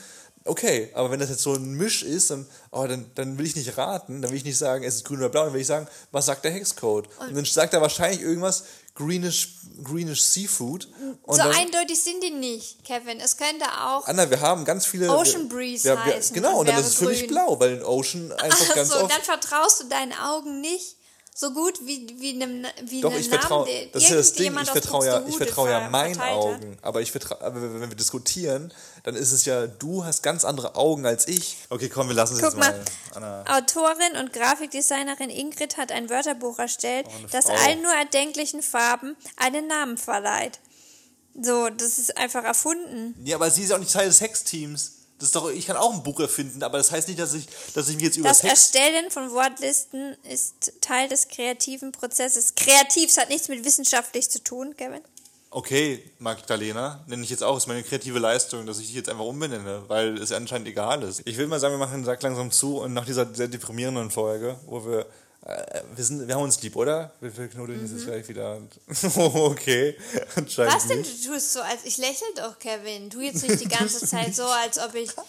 okay, aber wenn das jetzt so ein Misch ist, dann, oh, dann, dann will ich nicht raten, dann will ich nicht sagen, es ist grün oder blau, dann will ich sagen, was sagt der Hexcode? Und, dann sagt er wahrscheinlich irgendwas greenish, greenish Seafood. Und so dann, eindeutig sind die nicht, Kevin. Es könnte auch Anna, wir haben ganz viele. Ocean Breeze wir, wir, heißen Genau, und dann ist es für mich blau, weil in Ocean einfach ganz so, oft. dann vertraust du deinen Augen nicht so gut wie, wie einem, wie Doch, einem ich vertraue, Namen, der das ist ja das Ding, ich vertraue ja, ich vertraue ja meinen. Augen. Aber ich vertraue, wenn wir diskutieren, dann ist es ja, du hast ganz andere Augen als ich. Okay, komm, wir lassen es jetzt mal, mal. Autorin und Grafikdesignerin Ingrid hat ein Wörterbuch erstellt, Oh, das Frau. allen nur erdenklichen Farben einen Namen verleiht. So, das ist einfach erfunden. Ja, aber sie ist ja auch nicht Teil des Hex-Teams. Das ist doch, ich kann auch ein Buch erfinden, aber das heißt nicht, dass ich, dass ich mich jetzt über Das das Hex. Erstellen von Wortlisten ist Teil des kreativen Prozesses. Kreativ, es hat nichts mit wissenschaftlich zu tun, Kevin. Okay, Magdalena, nenne ich jetzt auch, ist meine kreative Leistung, dass ich dich jetzt einfach umbenenne, weil es anscheinend egal ist. Ich will mal sagen, wir machen den Sack langsam zu und nach dieser sehr deprimierenden Folge, wo wir, wir, sind, wir haben uns lieb, oder? Wir, wir knuddeln uns jetzt gleich wieder. okay, anscheinend Was denn? Du tust so, als ich lächel doch, Kevin. Tu jetzt nicht die ganze Zeit so, als ob ich.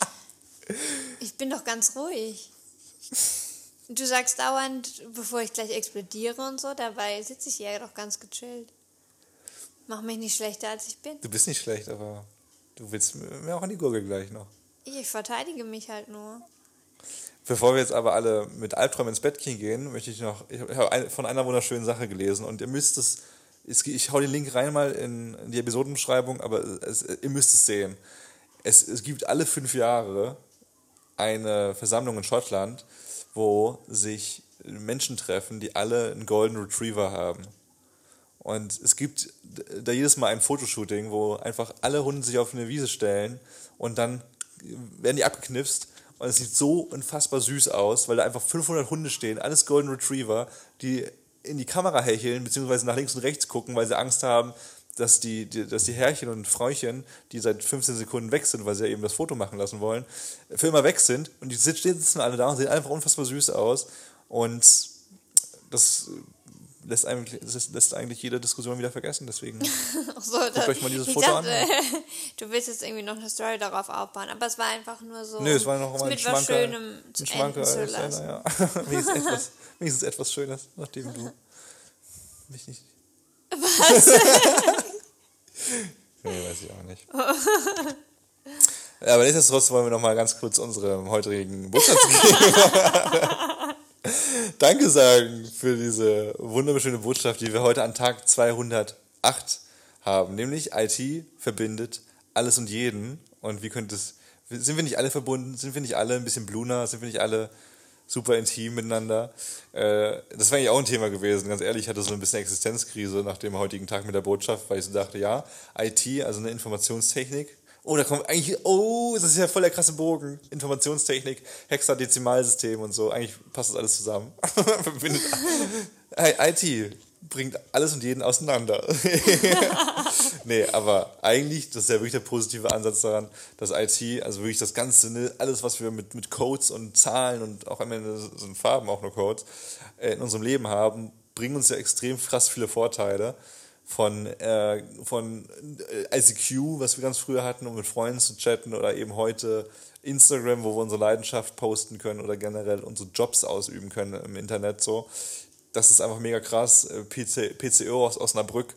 Ich bin doch ganz ruhig. Du sagst dauernd, bevor ich gleich explodiere und so, dabei sitze ich ja doch ganz gechillt. Mach mich nicht schlechter, als ich bin. Du bist nicht schlecht, aber du willst mir auch an die Gurgel gleich noch. Ich verteidige mich halt nur. Bevor wir jetzt aber alle mit Albträumen ins Bett gehen, möchte ich noch, ich habe von einer wunderschönen Sache gelesen und ihr müsst es, ich hau den Link rein mal in die Episodenbeschreibung, aber es, ihr müsst es sehen. Es, es gibt alle fünf Jahre eine Versammlung in Schottland, wo sich Menschen treffen, die alle einen Golden Retriever haben. Und es gibt da jedes Mal ein Fotoshooting, wo einfach alle Hunde sich auf eine Wiese stellen und dann werden die abgeknipst und es sieht so unfassbar süß aus, weil da einfach 500 Hunde stehen, alles Golden Retriever, die in die Kamera hecheln, beziehungsweise nach links und rechts gucken, weil sie Angst haben, dass die, die, dass die Herrchen und Fräuchen, die seit 15 Sekunden weg sind, weil sie ja eben das Foto machen lassen wollen, für immer weg sind. Und die sitzen alle da und sehen einfach unfassbar süß aus. Und das lässt eigentlich, das lässt eigentlich jede Diskussion wieder vergessen. Deswegen so, guckt euch mal dieses Foto dachte, an. du willst jetzt irgendwie noch eine Story darauf aufbauen, aber es war einfach nur so. Nö, es war noch mal ein Schmanker, Schönem ein Schmanker zu lassen. Ja. wenigstens, etwas, wenigstens etwas Schönes, nachdem du mich nicht. Was? nee, weiß ich auch nicht. Aber nichtsdestotrotz wollen wir noch mal ganz kurz unsere heutigen Botschaft geben. Danke sagen für diese wunderschöne Botschaft, die wir heute an Tag 208 haben. Nämlich IT verbindet alles und jeden. Und wie könnte es, sind wir nicht alle verbunden? Sind wir nicht alle ein bisschen bluner? Sind wir nicht alle super intim miteinander? Äh, das wäre eigentlich auch ein Thema gewesen. Ganz ehrlich, ich hatte so ein bisschen Existenzkrise nach dem heutigen Tag mit der Botschaft, weil ich so dachte, ja, IT, also eine Informationstechnik, Oh, da kommt eigentlich, oh, das ist ja voll der krasse Bogen. Informationstechnik, Hexadezimalsystem und so. Eigentlich passt das alles zusammen. IT bringt alles und jeden auseinander. nee, aber eigentlich, das ist ja wirklich der positive Ansatz daran, dass IT, also wirklich das Ganze, ne, alles, was wir mit, mit Codes und Zahlen und auch am Ende sind Farben auch nur Codes, äh, in unserem Leben haben, bringen uns ja extrem krass viele Vorteile von, äh, von äh, ICQ, was wir ganz früher hatten, um mit Freunden zu chatten, oder eben heute Instagram, wo wir unsere Leidenschaft posten können oder generell unsere Jobs ausüben können im Internet so. Das ist einfach mega krass. Äh, PC, PCO aus Osnabrück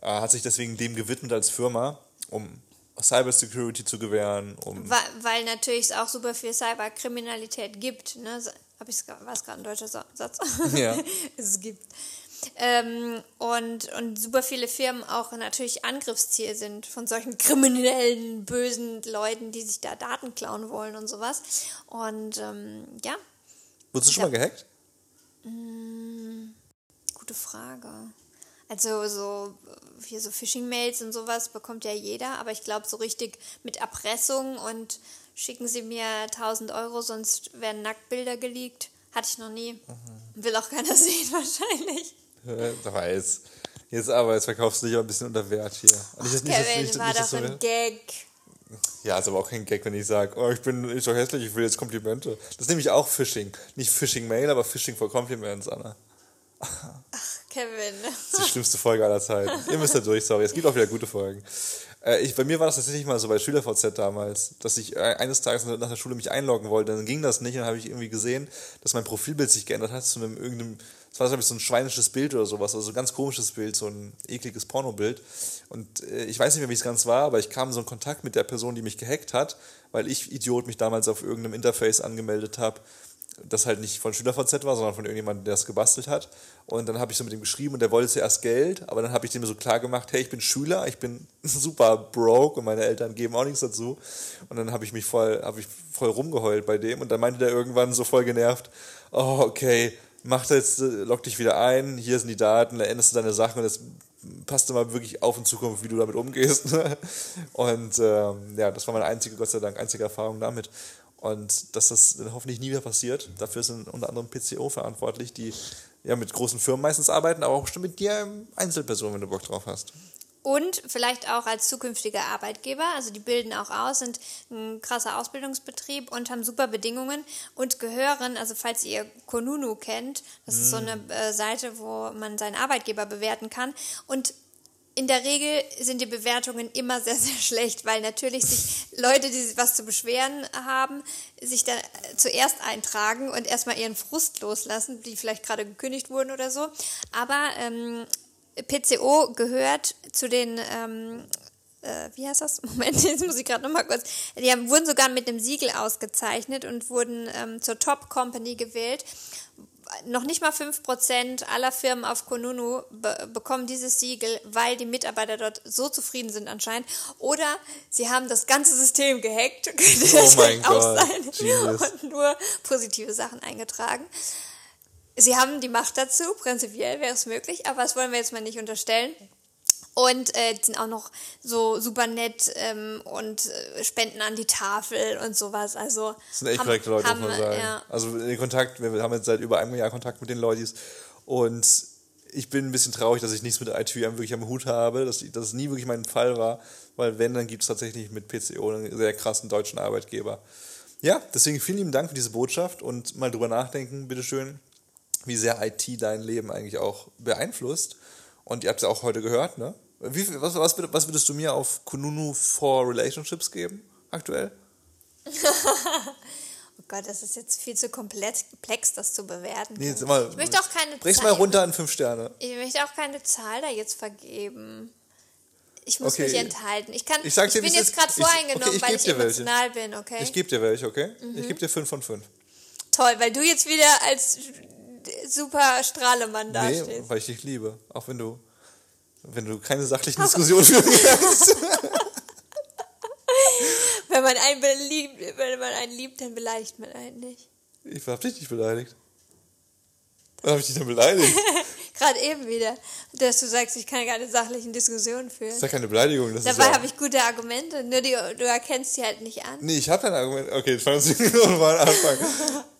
äh, hat sich deswegen dem gewidmet als Firma, um Cybersecurity zu gewähren. Um weil, weil natürlich es auch super viel Cyberkriminalität gibt. Ne? Hab ich's, war es gerade ein deutscher Satz? Ja. es gibt. Ähm, und, und super viele Firmen auch natürlich Angriffsziel sind von solchen kriminellen, bösen Leuten, die sich da Daten klauen wollen und sowas. Und ähm, ja. Wurdest du schon mal gehackt? Mh, hm, gute Frage. Also so hier so Phishing-Mails und sowas bekommt ja jeder, aber ich glaube so richtig mit Erpressung und schicken Sie mir 1000 Euro, sonst werden Nacktbilder geleakt. Hatte ich noch nie. Mhm. Will auch keiner sehen wahrscheinlich. Ich weiß. Jetzt aber, jetzt verkaufst du dich auch ein bisschen unter Wert hier. Und Ach, Kevin, nicht, war doch ein Gag. Ja, ist aber auch kein Gag, wenn ich sage, oh, ich bin ich so hässlich, ich will jetzt Komplimente. Das ist nämlich auch Phishing. Nicht Phishing-Mail, aber Phishing for Compliments, Anna. Ach, Kevin. Das ist die schlimmste Folge aller Zeiten. Ihr müsst da durch, sorry. Es gibt auch wieder gute Folgen. Äh, ich, bei mir war das tatsächlich mal so bei SchülerVZ damals, dass ich äh, eines Tages nach der Schule mich einloggen wollte. Dann ging das nicht und dann habe ich irgendwie gesehen, dass mein Profilbild sich geändert hat zu einem irgendeinem das war, so ein schweinisches Bild oder sowas, also so ein ganz komisches Bild, so ein ekliges Pornobild. Und äh, ich weiß nicht mehr, wie es ganz war, aber ich kam so in Kontakt mit der Person, die mich gehackt hat, weil ich, Idiot, mich damals auf irgendeinem Interface angemeldet habe, das halt nicht von SchülerVZ war, sondern von irgendjemandem, der es gebastelt hat. Und dann habe ich so mit ihm geschrieben und der wollte zuerst Geld, aber dann habe ich dem so klar gemacht, hey, ich bin Schüler, ich bin super broke und meine Eltern geben auch nichts dazu. Und dann habe ich mich voll, habe ich voll rumgeheult bei dem und dann meinte der irgendwann so voll genervt, oh, okay, mach jetzt, log dich wieder ein, hier sind die Daten, da änderst du deine Sachen und jetzt passt du mal wirklich auf in Zukunft, wie du damit umgehst. und ähm, ja, das war meine einzige, Gott sei Dank, einzige Erfahrung damit. Und dass das hoffentlich nie wieder passiert. Dafür sind unter anderem PCO verantwortlich, die ja mit großen Firmen meistens arbeiten, aber auch bestimmt mit dir Einzelpersonen, wenn du Bock drauf hast und vielleicht auch als zukünftiger Arbeitgeber. Also die bilden auch aus, sind ein krasser Ausbildungsbetrieb und haben super Bedingungen und gehören, also falls ihr Konunu kennt, das mm. ist so eine äh, Seite, wo man seinen Arbeitgeber bewerten kann und in der Regel sind die Bewertungen immer sehr, sehr schlecht, weil natürlich sich Leute, die was zu beschweren haben, sich dann zuerst eintragen und erstmal ihren Frust loslassen, die vielleicht gerade gekündigt wurden oder so. Aber ähm, PCO gehört zu den ähm, äh, wie heißt das? Moment, jetzt muss ich gerade nochmal kurz. Die haben, wurden sogar mit einem Siegel ausgezeichnet und wurden ähm, zur Top Company gewählt. Noch nicht mal 5% aller Firmen auf Konunu be bekommen dieses Siegel, weil die Mitarbeiter dort so zufrieden sind anscheinend. Oder sie haben das ganze System gehackt. Könnte Oh das mein auch Gott, sein. Und nur positive Sachen eingetragen. Sie haben die Macht dazu, prinzipiell wäre es möglich, aber das wollen wir jetzt mal nicht unterstellen. Und äh, sind auch noch so super nett ähm, und äh, spenden an die Tafel und sowas. Also Das sind echt haben- korrekte Leute, haben, muss man sagen. Ja. Also den Kontakt, wir haben jetzt seit über einem Jahr Kontakt mit den Leuten und ich bin ein bisschen traurig, dass ich nichts mit IT wirklich am Hut habe, dass, dass es nie wirklich mein Fall war, weil wenn, dann gibt es tatsächlich mit PCO einen sehr krassen deutschen Arbeitgeber. Ja, deswegen vielen lieben Dank für diese Botschaft und mal drüber nachdenken, bitteschön, wie sehr IT dein Leben eigentlich auch beeinflusst. Und ihr habt es ja auch heute gehört, ne? Wie, was, was, was würdest du mir auf Kununu for Relationships geben, aktuell? Oh Gott, das ist jetzt viel zu komplex, das zu bewerten. Nee, jetzt mal, ich möchte auch keine Zahl- mal runter an fünf Sterne. Ich möchte auch keine Zahl da jetzt vergeben. Ich muss Okay. mich enthalten. Ich, kann, Ich sag's dir, bin jetzt gerade Ich- voreingenommen, okay, ich weil ich dir welche. emotional bin, okay? Ich gebe dir welche, okay? Mhm. Ich gebe dir fünf von fünf. Toll, weil du jetzt wieder als super Strahlemann Nee, dastehst. weil ich dich liebe. Auch wenn du, wenn du keine sachlichen Diskussionen führen kannst. Wenn man einen beliebt, wenn man einen liebt, dann beleidigt man einen nicht. Ich hab dich nicht beleidigt. Was hab ich dich denn beleidigt? Gerade eben wieder, dass du sagst, ich kann keine sachlichen Diskussionen führen. Das ist ja keine Beleidigung. Das Dabei ja, habe ich gute Argumente, nur die, du erkennst die halt nicht an. Nee, ich habe kein Argument. Okay, jetzt fangen wir nochmal an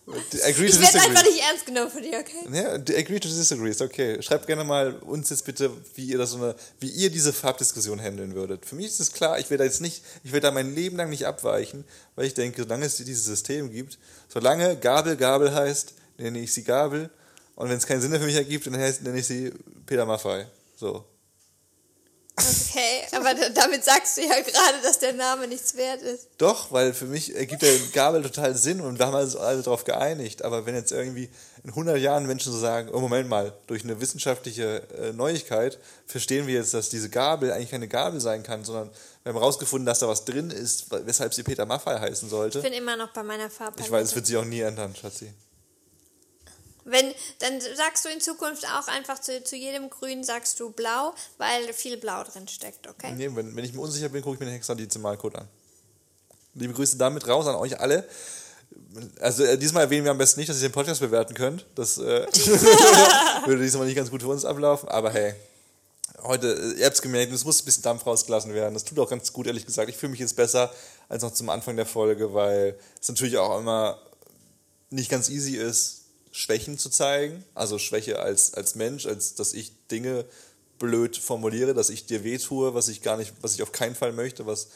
Agree Ich to werde einfach nicht ernst genommen von dir, okay? Ja, agree to disagree ist okay. Schreibt gerne mal uns jetzt bitte, wie ihr das so eine, wie ihr diese Farbdiskussion handeln würdet. Für mich ist es klar, ich werde da jetzt nicht, ich werde da mein Leben lang nicht abweichen, weil ich denke, solange es dieses System gibt, solange Gabel Gabel heißt, nenne ich sie Gabel. Und wenn es keinen Sinn mehr für mich ergibt, dann heißt, nenne ich sie Peter Maffei. So. Okay, aber damit sagst du ja gerade, dass der Name nichts wert ist. Doch, weil für mich ergibt der Gabel total Sinn und wir haben uns alle darauf geeinigt. Aber wenn jetzt irgendwie in 100 Jahren Menschen so sagen, oh Moment mal, durch eine wissenschaftliche äh, Neuigkeit verstehen wir jetzt, dass diese Gabel eigentlich keine Gabel sein kann, sondern wir haben herausgefunden, dass da was drin ist, weshalb sie Peter Maffei heißen sollte. Ich bin immer noch bei meiner Farbe. Ich weiß, es wird sich auch nie ändern, Schatzi. Wenn, dann sagst du in Zukunft auch einfach zu, zu jedem Grün sagst du blau, weil viel Blau drin steckt, okay? Nee, wenn, wenn ich mir unsicher bin, gucke ich mir den Hexadezimalcode an. Liebe Grüße damit raus an euch alle. Also äh, diesmal erwähnen wir am besten nicht, dass ihr den Podcast bewerten könnt. Das äh, würde diesmal nicht ganz gut für uns ablaufen. Aber hey, heute, äh, ihr habt es gemerkt, es muss ein bisschen Dampf rausgelassen werden. Das tut auch ganz gut, ehrlich gesagt. Ich fühle mich jetzt besser als noch zum Anfang der Folge, weil es natürlich auch immer nicht ganz easy ist, Schwächen zu zeigen. Also Schwäche als, als Mensch, als dass ich Dinge blöd formuliere, dass ich dir wehtue, was ich gar nicht, was ich auf keinen Fall möchte, was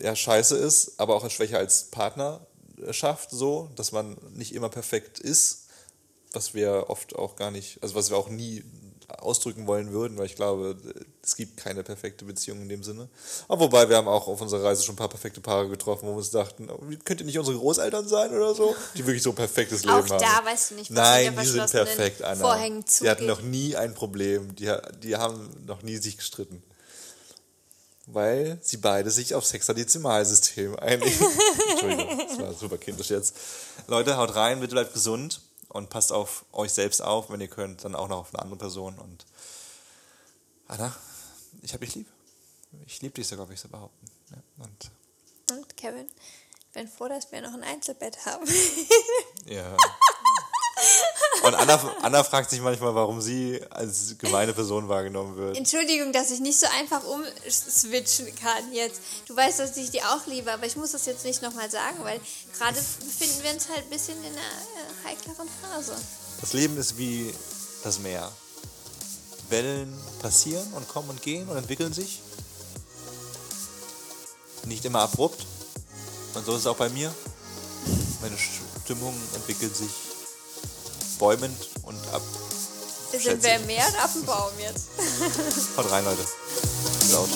ja scheiße ist, aber auch eine Schwäche als Partnerschaft so, dass man nicht immer perfekt ist, was wir oft auch gar nicht, also was wir auch nie ausdrücken wollen würden, weil ich glaube, es gibt keine perfekte Beziehung in dem Sinne. Aber wobei, wir haben auch auf unserer Reise schon ein paar perfekte Paare getroffen, wo wir uns dachten, oh, könnt ihr nicht unsere Großeltern sein oder so? Die wirklich so ein perfektes Leben Auch haben. da weißt du nicht, was Nein, die sind perfekt, Anna. Vorhängen die hatten noch nie ein Problem. Die, die haben noch nie sich gestritten. Weil sie beide sich auf Sexadezimalsystem einigen. Entschuldigung, das war super kindisch jetzt. Leute, haut rein, bitte bleibt gesund und passt auf euch selbst auf, wenn ihr könnt, dann auch noch auf eine andere Person. Und Anna, ich hab dich lieb. Ich liebe dich sogar, würde ich so behaupten. Ja, und Und Kevin, ich bin froh, dass wir noch ein Einzelbett haben. Ja. Und Anna, Anna fragt sich manchmal, warum sie als gemeine Person wahrgenommen wird. Entschuldigung, dass ich nicht so einfach umswitchen kann jetzt. Du weißt, dass ich die auch liebe, aber ich muss das jetzt nicht nochmal sagen, weil gerade befinden wir uns halt ein bisschen in einer äh, heikleren Phase. Das Leben ist wie das Meer. Wellen passieren und kommen und gehen und entwickeln sich. Nicht immer abrupt. Und so ist es auch bei mir. Meine Stimmung entwickelt sich bäumend und ab. Sind wir im Meer oder auf dem Baum jetzt? Haut rein, Leute. Laut.